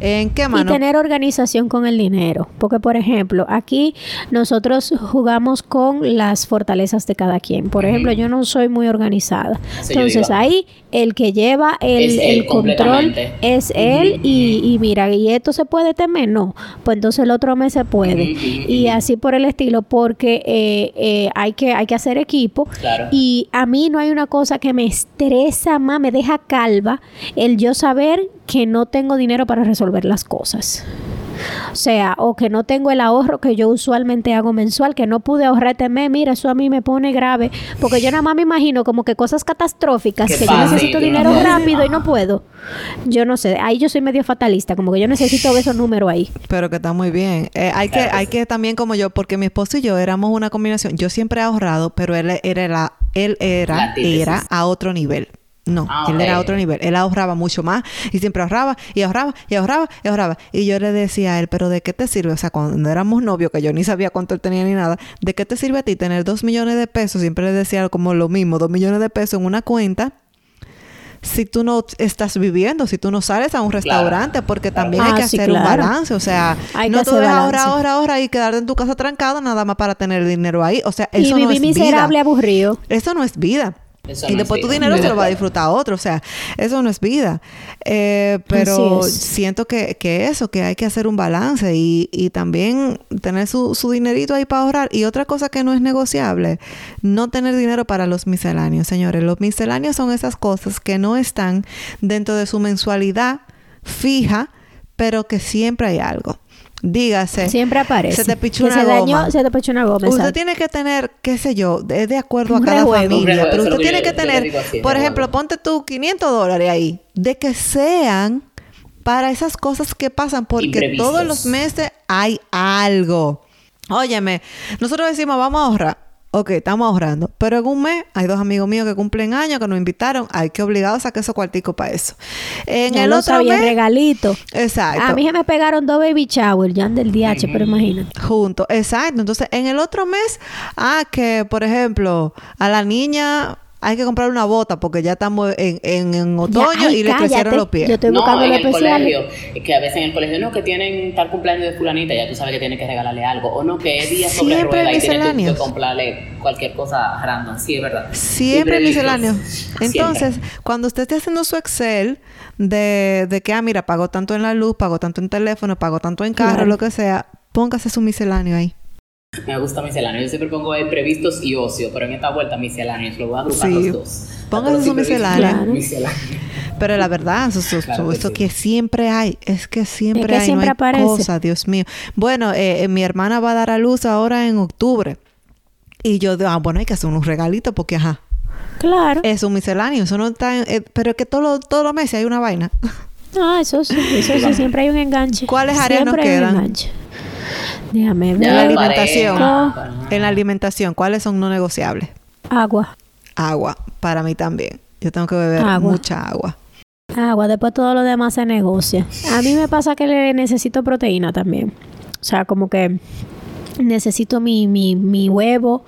¿En qué Y mano? tener organización con el dinero. Porque, por ejemplo, aquí nosotros jugamos con las fortalezas de cada quien. Por ejemplo, yo no soy muy organizada. Entonces, ahí el que lleva el, control es él. Y, y mira, ¿y esto se puede temer? No. Pues entonces el otro mes se puede. Y así por el estilo, porque eh, eh, hay, que, hay que hacer equipo. Claro. Y a mí no hay una cosa que me estresa más, me deja calva, el yo saber que no tengo dinero para resolver las cosas. O sea, o que no tengo el ahorro que yo usualmente hago mensual, que no pude ahorrar este mes, mira, eso a mí me pone grave, porque yo nada más me imagino como que cosas catastróficas, Que yo necesito no dinero rápido y no puedo. Yo no sé, ahí yo soy medio fatalista, como que yo necesito ver esos números ahí. Pero que está muy bien. Eh, hay que, Claro que hay sí. que también como yo, porque mi esposo y yo éramos una combinación. Yo siempre he ahorrado, pero él era, la- él era, antítesis. era a otro nivel. No, Ah, él era a ok. otro nivel. Él ahorraba mucho más y siempre ahorraba y ahorraba y ahorraba y ahorraba. Y yo le decía a él, pero ¿de qué te sirve? O sea, cuando éramos novios, que yo ni sabía cuánto él tenía ni nada, ¿de qué te sirve a ti tener dos millones de pesos? Siempre le decía como lo mismo, dos millones de pesos en una cuenta si tú no estás viviendo, si tú no sales a un restaurante, porque también hay Ah, que sí, hacer un balance, o sea, Hay no tú ahora, ahora, ahora y quedarte en tu casa trancado nada más para tener dinero ahí, o sea, y eso no viví es miserable, vida. aburrido. Eso no es vida. Eso y no después tu dinero se lo va a disfrutar otro, o sea, eso no es vida. Eh, pero es. siento que, que eso, que hay que hacer un balance y, y también tener su, su dinerito ahí para ahorrar. Y otra cosa que no es negociable, no tener dinero para los misceláneos, señores. Los misceláneos son esas cosas que no están dentro de su mensualidad fija, pero que siempre hay algo. Dígase. Siempre aparece. Se te pichó una se dañó, goma. se te pichó una goma. Usted tiene que tener, qué sé yo, de, de acuerdo a Un cada rejuego. Familia, rejuego, pero usted que tiene que tener, así, por ejemplo, ponte tú 500 dólares ahí, de que sean para esas cosas que pasan, porque Imprevistos. todos los meses hay algo. Óyeme, nosotros decimos, vamos a ahorrar. Ok, estamos ahorrando. Pero en un mes hay dos amigos míos que cumplen años, que nos invitaron. Hay que obligados a sacar esos cuarticos para eso. En Ya el lo otro sabía, el mes... regalito. Exacto. A mí se me pegaron dos baby shower, ya del DH, pero imagínate. Juntos, exacto. Entonces, en el otro mes, ah, que por ejemplo, a la niña hay que comprar una bota porque ya estamos en, en, en otoño Ya, ay, y le cállate. crecieron los pies. Yo estoy no, buscando en lo el especial. colegio, es que a veces en el colegio no, que tienen tal cumpleaños de fulanita, ya tú sabes que tienes que regalarle algo, o no, que es día sobre Siempre rueda y tienes que comprarle cualquier cosa random, sí, es verdad. Siempre misceláneo. Siempre. Entonces, cuando usted esté haciendo su Excel de, de que, ah, mira, pago tanto en la luz, pago tanto en teléfono, pago tanto en carro, Claro. lo que sea, póngase su misceláneo ahí. Me gusta misceláneo. Yo siempre pongo imprevistos y ocio, pero en esta vuelta misceláneos. Lo voy a agrupar Sí. los dos. Su imprevistos, misceláneo. Pero la verdad, eso, eso- Claro que eso sí. que siempre hay, es que siempre Es que hay, siempre no hay aparece. cosa, Dios mío. Bueno, eh, eh, mi hermana va a dar a luz ahora en octubre. Y yo digo, ah, bueno, hay que hacer unos regalitos porque, ajá, Claro. es un misceláneo, eso no está, en- eh, pero es que todos los todos los meses hay una vaina. No, eso sí, eso sí, siempre hay un enganche. ¿Cuáles áreas nos Siempre hay un quedan? enganche. Déjame En la alimentación. En la alimentación, ¿cuáles son no negociables? Agua. Agua, para mí también. Yo tengo que beber Agua. mucha agua. Agua, después todo lo demás se negocia. A mí me pasa que le necesito proteína también. O sea, como que necesito mi, mi, mi huevo,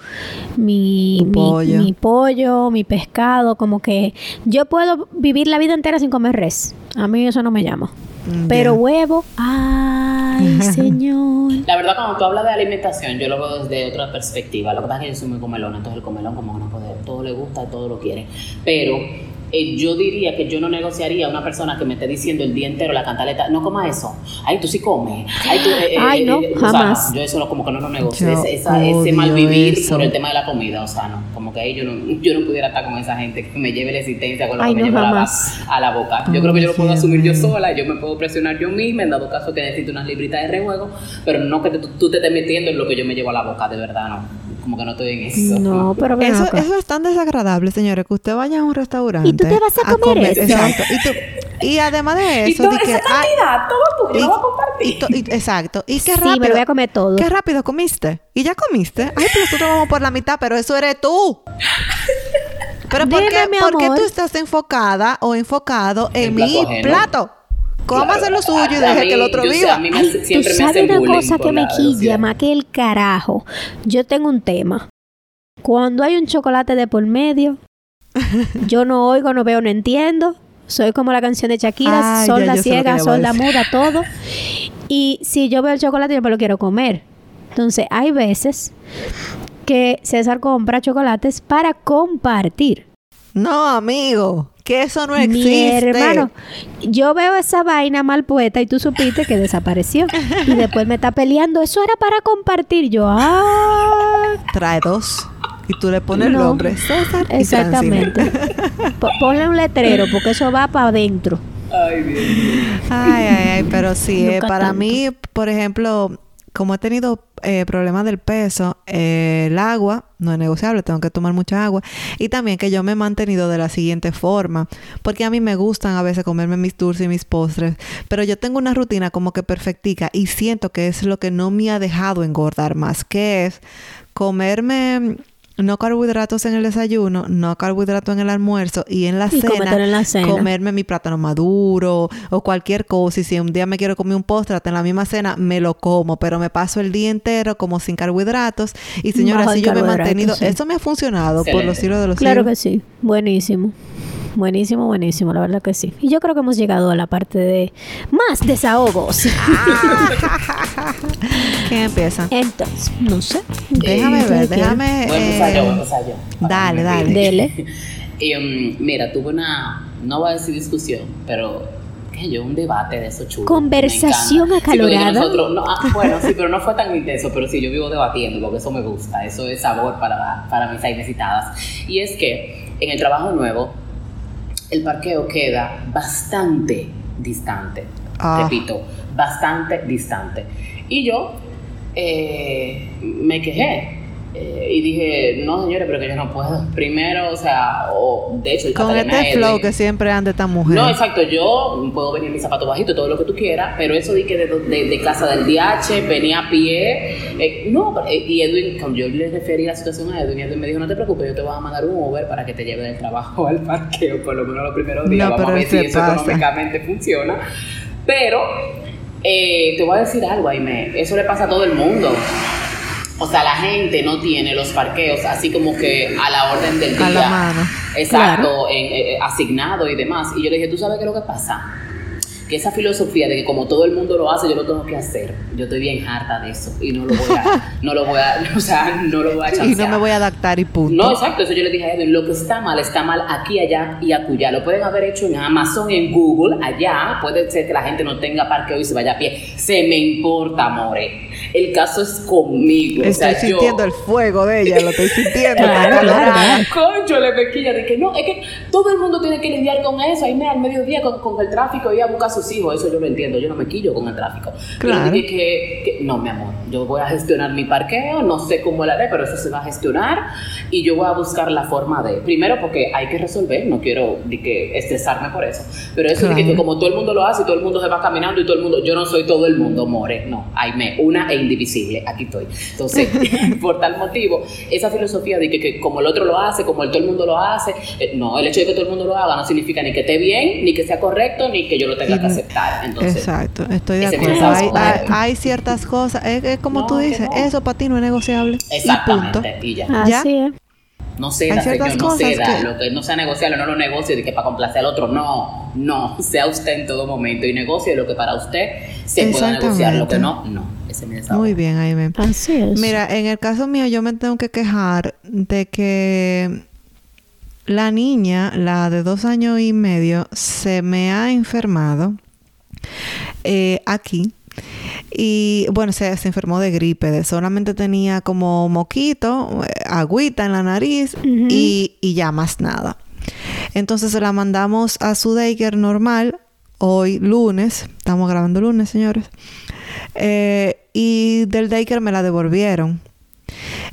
mi, mi- pollo. mi pollo, mi pescado, como que yo puedo vivir la vida entera sin comer res. A mí eso no me llama. Mm, Pero huevo, ay, señor. La verdad, cuando tú hablas de alimentación, yo lo veo desde otra perspectiva. Lo que pasa es que yo soy muy comelón, entonces el comelón como que no puede, todo le gusta y todo lo quiere. Pero eh, yo diría que yo no negociaría a una persona que me esté diciendo el día entero la cantaleta, no coma eso. Ay, tú sí comes. Ay, tú, eh, eh, Ay, no, eh, o sea, jamás. yo eso no, como que no lo negocio. Esa- ese mal vivir por el tema de la comida, o sea, no. Como que ahí yo no, yo no pudiera estar con esa gente que me lleve la existencia con lo Ay, que me no, lleva a la, a la boca. Yo creo que yo lo puedo asumir yo sola, yo me puedo presionar yo misma, en dado caso que necesito unas libritas de rejuego, pero no que tú, tú te estés metiendo en lo que yo me llevo a la boca, de verdad, no. Como que no estoy en eso. No, pero ven Eso, acá. eso es tan desagradable, señores, que usted vaya a un restaurante. Y tú te vas a comer eso. Exacto. Y, tú- y además de Y eso, toda de que, esa cantidad, todo tuyo, y- lo voy a compartir. y to- y- exacto. Y qué Sí, rápido. me lo voy a comer todo. Qué rápido comiste. Y ya comiste. Ay, pero nosotros vamos por la mitad, pero eso eres tú. Pero ¿por Dime, qué, mi por qué tú estás enfocada o enfocado en En mi plato? Cómase Claro, lo suyo y deje mí- que el otro yo viva. a mí me- Ay, siempre tú sabes una cosa que me la quilla más que el carajo. Yo tengo un tema. Cuando hay un chocolate de por medio, yo no oigo, no veo, no entiendo. Soy como la canción de Shakira, Ay, son ya, ciega, le voy a son la decir. muda, todo. Y si yo veo el chocolate, yo me lo quiero comer. Entonces, hay veces que César compra chocolates para compartir. No, amigo. Que eso no Mi existe. hermano, yo veo esa vaina mal puesta y tú supiste que desapareció. y después me está peleando. Eso era para compartir. Yo, ah, Trae dos. Y tú le pones el No. nombre. César y exactamente. Po- Ponle un letrero porque eso va para adentro. Ay, mío. Ay, ay, ay, pero sí, eh, para tanto. mí, por ejemplo, como he tenido eh, problemas del peso, eh, el agua no es negociable, tengo que tomar mucha agua. Y también que yo me he mantenido de la siguiente forma, porque a mí me gustan a veces comerme mis dulces y mis postres, pero yo tengo una rutina como que perfectica y siento que es lo que no me ha dejado engordar más, que es comerme... No carbohidratos en el desayuno, no carbohidratos en el almuerzo y en la Y cena, comértelo en la cena. comerme mi plátano maduro o cualquier cosa. Y si un día me quiero comer un postre hasta en la misma cena, me lo como, pero me paso el día entero como sin carbohidratos. Y señora, Bajo yo me he mantenido. sí. Eso me ha funcionado por los siglos de los Claro siglos. que sí. Buenísimo. Buenísimo, buenísimo, la verdad que sí. Y yo creo que hemos llegado a la parte de más desahogos. ¿Quién empieza? Entonces, no sé. Déjame ¿Ustedes ver, déjame. Eh, empezar yo, yo. dale, dale. Dele. Y, um, mira, tuve una, no voy a decir discusión, pero qué yo, un debate de eso chulo. Conversación. Sí, acalorada. nosotros- no, ah, bueno, sí, pero no fue tan intenso, pero sí, yo vivo debatiendo porque eso me gusta, eso es sabor para, para mis necesitadas. Y es que en el trabajo nuevo, el parqueo queda bastante distante. Ah. Repito, bastante distante. Y yo eh, me quejé. Eh, y dije, no señores, pero que yo no puedo. Primero, o sea, o de hecho, Con este dije, flow que siempre anda esta mujer. no, exacto. Yo puedo venir en mis zapatos bajitos, todo lo que tú quieras, pero eso de que de, de- de casa del DH venía a pie. eh, no, eh, y Edwin, cuando yo le referí la situación a Edwin, Edwin me dijo: No te preocupes, yo te voy a mandar un Uber para que te lleve del trabajo al parqueo, por lo menos los primeros días. No, Vamos a ver si eso pasa. económicamente funciona. Pero eh, te voy a decir algo, Aime. Eso le pasa a todo el mundo. O sea, la gente no tiene los parqueos así como que a la orden del día. A la mano. Exacto, en, eh, asignado y demás. Y yo le dije, ¿tú sabes qué es lo que pasa? Que esa filosofía de que como todo el mundo lo hace, yo lo tengo que hacer. Yo estoy bien harta de eso. Y no lo voy a, no lo voy a, o sea, no lo voy a Y no chancear. me voy a adaptar y punto. No, exacto, eso yo le dije a Edwin, lo que está mal, está mal aquí, allá y acullá. Lo pueden haber hecho en Amazon, en Google, allá. Puede ser que la gente no tenga parqueo y se vaya a pie. Se me importa, more. El caso es conmigo. o Estoy yo- sintiendo el fuego de ella, lo estoy sintiendo. Claro, claro. Concho, le pequilla de que no, es que todo el mundo tiene que lidiar con eso. Ahí me al mediodía con, con el tráfico y a buscar sus hijos. Eso yo lo entiendo. Yo no me quillo con el tráfico. Claro. Pero que, que- no, mi amor, yo voy a gestionar mi parqueo. No sé cómo lo haré, pero eso se va a gestionar y yo voy a buscar la forma de. Primero, porque hay que resolver. No quiero de que estresarme por eso. Pero eso de que, Claro. como todo el mundo lo hace y todo el mundo se va caminando y todo el mundo, yo no soy todo el mundo, more. No, me, una e indivisible. Aquí estoy. Entonces, por tal motivo, esa filosofía de que, que como el otro lo hace, como el todo el mundo lo hace, eh, no, el hecho de que todo el mundo lo haga no significa ni que esté bien, ni que sea correcto, ni que yo lo tenga que aceptar. Entonces, Exacto, estoy de acuerdo. Hay, hay- hay ciertas cosas, es, es como No, tú dices, no. eso para ti no es negociable. Y punto. exactamente. Y ya. ¿Ya? Así es. No ceda, Hay ciertas señor, no ceda. que- Lo que no sea negociable, no lo negocie de que para complacer al otro. No, no. Sea usted en todo momento y negocie lo que para usted se pueda negociar. Lo que no, no. Ese. Muy bien, Aime. Así es. Mira, en el caso mío yo me tengo que quejar de que la niña, la de dos años y medio, se me ha enfermado eh, aquí. Y bueno, se, se enfermó de gripe. de- solamente tenía como moquito, eh, agüita en la nariz y, y ya más nada. Entonces se la mandamos a su daycare normal hoy lunes. Estamos grabando lunes, señores. Eh, y del daycare me la devolvieron.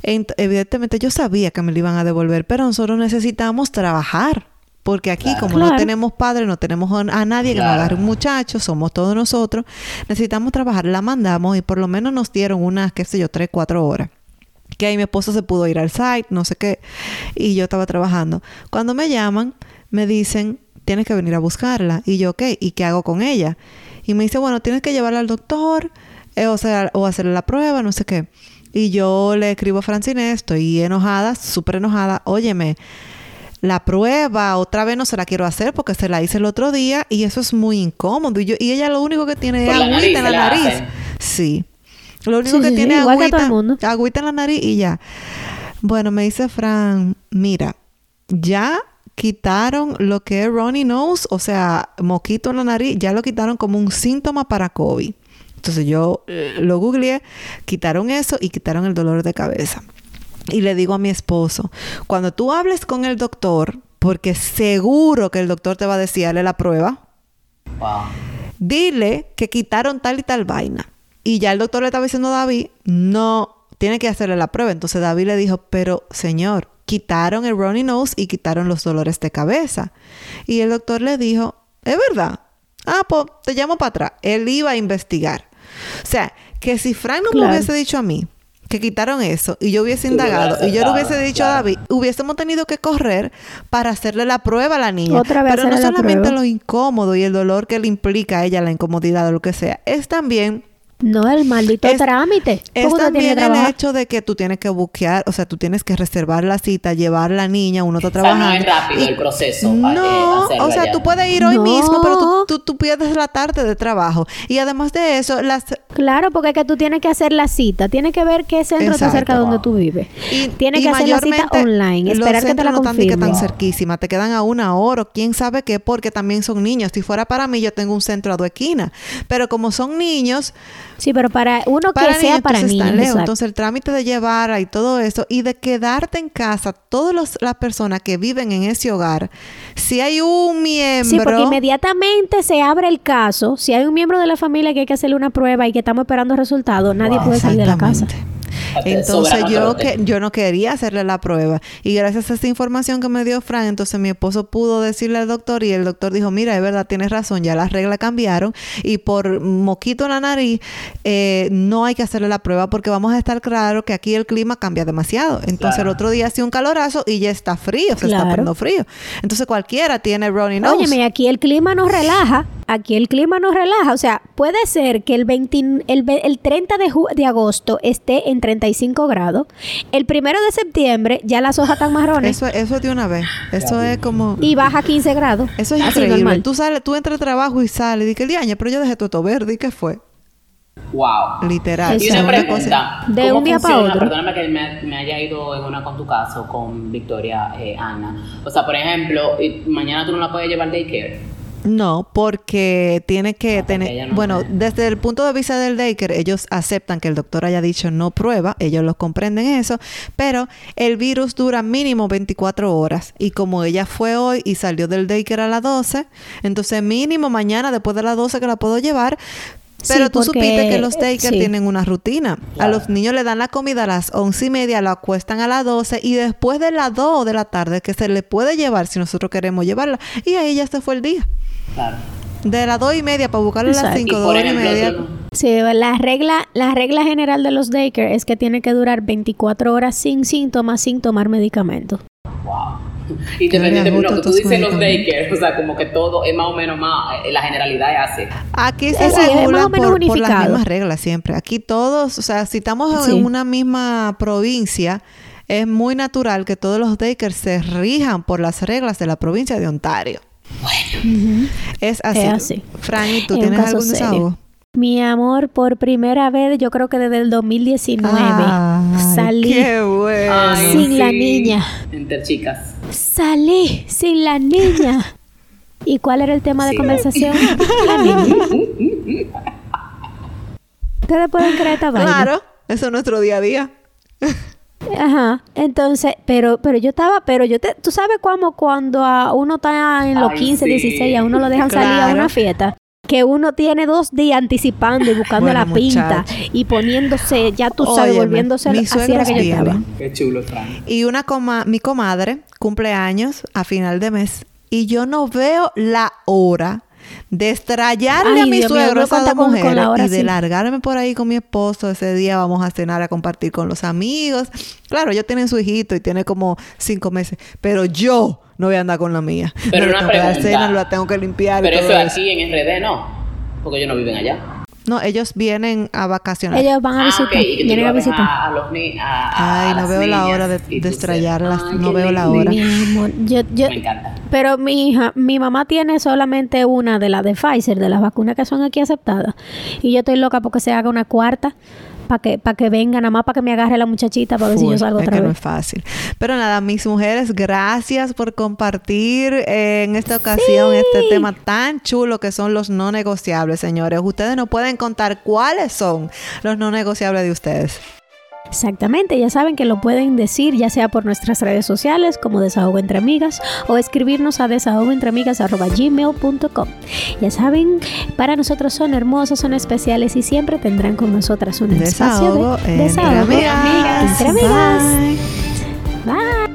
Ent- evidentemente yo sabía que me la iban a devolver, pero nosotros necesitamos trabajar. Porque aquí, Claro. como no tenemos padre, no tenemos a nadie que nos agarre un muchacho, somos todos nosotros, necesitamos trabajar. La mandamos y por lo menos nos dieron unas, qué sé yo, tres, cuatro horas. Que ahí mi esposo se pudo ir al site, no sé qué, y yo estaba trabajando. Cuando me llaman, me dicen, tienes que venir a buscarla. Y yo, ok, ¿y qué hago con ella? Y me dice, bueno, tienes que llevarla al doctor, eh, o sea, o hacerle la prueba, no sé qué. Y yo le escribo a Francine, estoy enojada, súper enojada, óyeme, la prueba otra vez no se la quiero hacer porque se la hice el otro día y eso es muy incómodo. Y, yo, y ella lo único que tiene es Por agüita en la nariz. Sí. Lo único Sí, que sí, tiene es agüita en la nariz y ya. Bueno, me dice Fran, mira, ya quitaron lo que es Ronnie Nose, o sea, moquito en la nariz, ya lo quitaron como un síntoma para COVID. Entonces yo eh, lo googleé, quitaron eso y quitaron el dolor de cabeza. Y le digo a mi esposo, cuando tú hables con el doctor, porque seguro que el doctor te va a decir, hazle la prueba, Wow. Dile que quitaron tal y tal vaina. Y ya el doctor le estaba diciendo a David, no, tiene que hacerle la prueba. Entonces David le dijo, pero señor, quitaron el runny nose y quitaron los dolores de cabeza. Y el doctor le dijo, es verdad. Ah, pues te llamo para atrás. Él iba a investigar. O sea, que si Frank no me hubiese dicho a mí que quitaron eso y yo hubiese indagado y yo le hubiese dicho a. David, hubiésemos tenido que correr para hacerle la prueba a la niña. Otra vez Pero no solamente lo incómodo y el dolor que le implica a ella, la incomodidad o lo que sea, es también No, el maldito Es- trámite. es ¿Cómo usted tiene que también el hecho de que tú tienes que buquear, o sea, tú tienes que reservar la cita, llevar la niña, uno está O sea, trabajando. no es rápido y- el proceso. eh, No, o sea, allá. tú puedes ir hoy No. mismo, pero tú, tú, tú pierdes la tarde de trabajo. Y además de eso, las... Claro, porque es que tú tienes que hacer la cita. Tienes que ver qué centro está cerca de donde tú vives. Y, Tienes y que hacer la cita online. Esperar que te la no están ni que confirmen. tan cerquísima, te quedan a una hora, o quién sabe qué, porque también son niños. Si fuera para mí, yo tengo un centro a dos esquinas. Pero como son niños, Sí, pero para uno que para sea niños, para entonces niños. lejos. Entonces, el trámite de llevar y todo eso, y de quedarte en casa, todas las personas que viven en ese hogar, si hay un miembro. Sí, porque inmediatamente se abre el caso. Si hay un miembro de la familia que hay que hacerle una prueba y que estamos esperando resultados, nadie Wow. puede salir de la casa. Entonces yo que yo no quería hacerle la prueba y gracias a esa información que me dio Fran, entonces mi esposo pudo decirle al doctor y el doctor dijo, mira, es verdad, tienes razón, ya las reglas cambiaron y por moquito en la nariz eh, no hay que hacerle la prueba porque vamos a estar claro que aquí el clima cambia demasiado. Entonces Claro. el otro día hacía un calorazo y ya está frío, se está poniendo frío. Entonces cualquiera tiene runny nose. Óyeme, aquí el clima nos relaja. Aquí el clima nos relaja. O sea, puede ser que el, 20 el, ve- el 30 de, ju- de agosto esté en 35 grados. El primero de septiembre ya las hojas están marrones Eso, eso es de una vez. Eso es como... y baja a 15 grados. Eso es Así, increíble. normal. Tú sales, tú entras al trabajo y sales. Di que el día, pero yo dejé todo esto verde. ¿Y qué fue? Wow. Literal. Y una pregunta. De ¿Cómo un día para otro. Perdóname que me, me haya ido en una con tu caso, con Victoria eh, Ana. O sea, por ejemplo, mañana tú no la puedes llevar daycare. No, porque tiene que tener, no bueno, puede. desde el punto de vista del daycare, ellos aceptan que el doctor haya dicho no prueba, ellos lo comprenden eso, pero el virus dura mínimo 24 horas y como ella fue hoy y salió del daycare a las 12, entonces mínimo mañana después de las 12 que la puedo llevar. Pero Sí, tú porque- supiste que los sí. tienen una rutina. A los niños le dan la comida a las once y media, la acuestan a las 12 y después de las 2 de la tarde que se le puede llevar si nosotros queremos llevarla. Y ahí ya se fue el día. Claro. De las dos y media para buscarle a las. Y cinco, por dos y media. Sí, la regla, la regla general de los daycare es que tiene que durar 24 horas sin síntomas, sin tomar medicamentos. Wow. Independientemente, ajusta no, que tú dices los daycare, o sea, como que todo es más o menos más, eh, la generalidad es así. Aquí se sí, es más regula o menos por, por las mismas reglas siempre. Aquí todos, o sea, si estamos Sí. en una misma provincia, es muy natural que todos los daycares se rijan por las reglas de la provincia de Ontario. Es así. Es así. Fran, ¿y tú Es tienes algún serio. desahogo? Mi amor, por primera vez, yo creo que desde el 2019, Ay, salí Qué bueno. Ay, sin la niña. Entre chicas. Salí sin la niña. ¿Y cuál era el tema de conversación? La niña. Ustedes pueden creer esta vaina. Claro, eso es nuestro día a día. Ajá. Entonces, pero, pero yo estaba, pero yo te, tú sabes cómo cuando a uno está en los Ay, 15, sí. 16, a uno lo dejan salir a una fiesta. Que uno tiene dos días anticipando y buscando Bueno, la pinta muchacho. y poniéndose, ya tú sabes, Óyeme, volviéndose mis así era que yo estaba. Qué chulo, Fran. Y una coma, mi comadre cumple años a final de mes y yo no veo la hora de estrellarle Ay, a mi Dios mío, suegro no a esas cuenta dos con- mujeres la hora, y de sí. largarme por ahí con mi esposo. Ese día vamos a cenar, a compartir con los amigos. Claro, ellos tienen su hijito y tiene como cinco meses, pero yo no voy a andar con la mía. Pero no una tengo que dar cena, la tengo que limpiar y Pero todo eso es eso. aquí en RD, no. Porque ellos no viven allá. No, ellos vienen a vacacionar. Ellos van a Ah, visitar, vienen a visitar. A, a los ni a, a- Ay, a no las veo la hora de- de estrellarlas, no veo la hora. Mi amor, yo, yo, Me encanta. Pero mi hija, mi mamá tiene solamente una de las de Pfizer, de las vacunas que son aquí aceptadas. Y yo estoy loca porque se haga una cuarta para que, para que venga, nada más para que me agarre la muchachita para ver si yo salgo es otra que no vez. es fácil. Pero nada, mis mujeres, gracias por compartir eh, en esta ocasión este tema tan chulo que son los no negociables, señores. Ustedes nos pueden contar cuáles son los no negociables de ustedes. Exactamente, ya saben que lo pueden decir ya sea por nuestras redes sociales como Desahogo Entre Amigas o escribirnos a desahogoentreamigas.gmail.com Ya saben, para nosotros son hermosos, son especiales y siempre tendrán con nosotras un espacio Desahogo de entre desahogo amigas. entre amigas. Bye. Bye.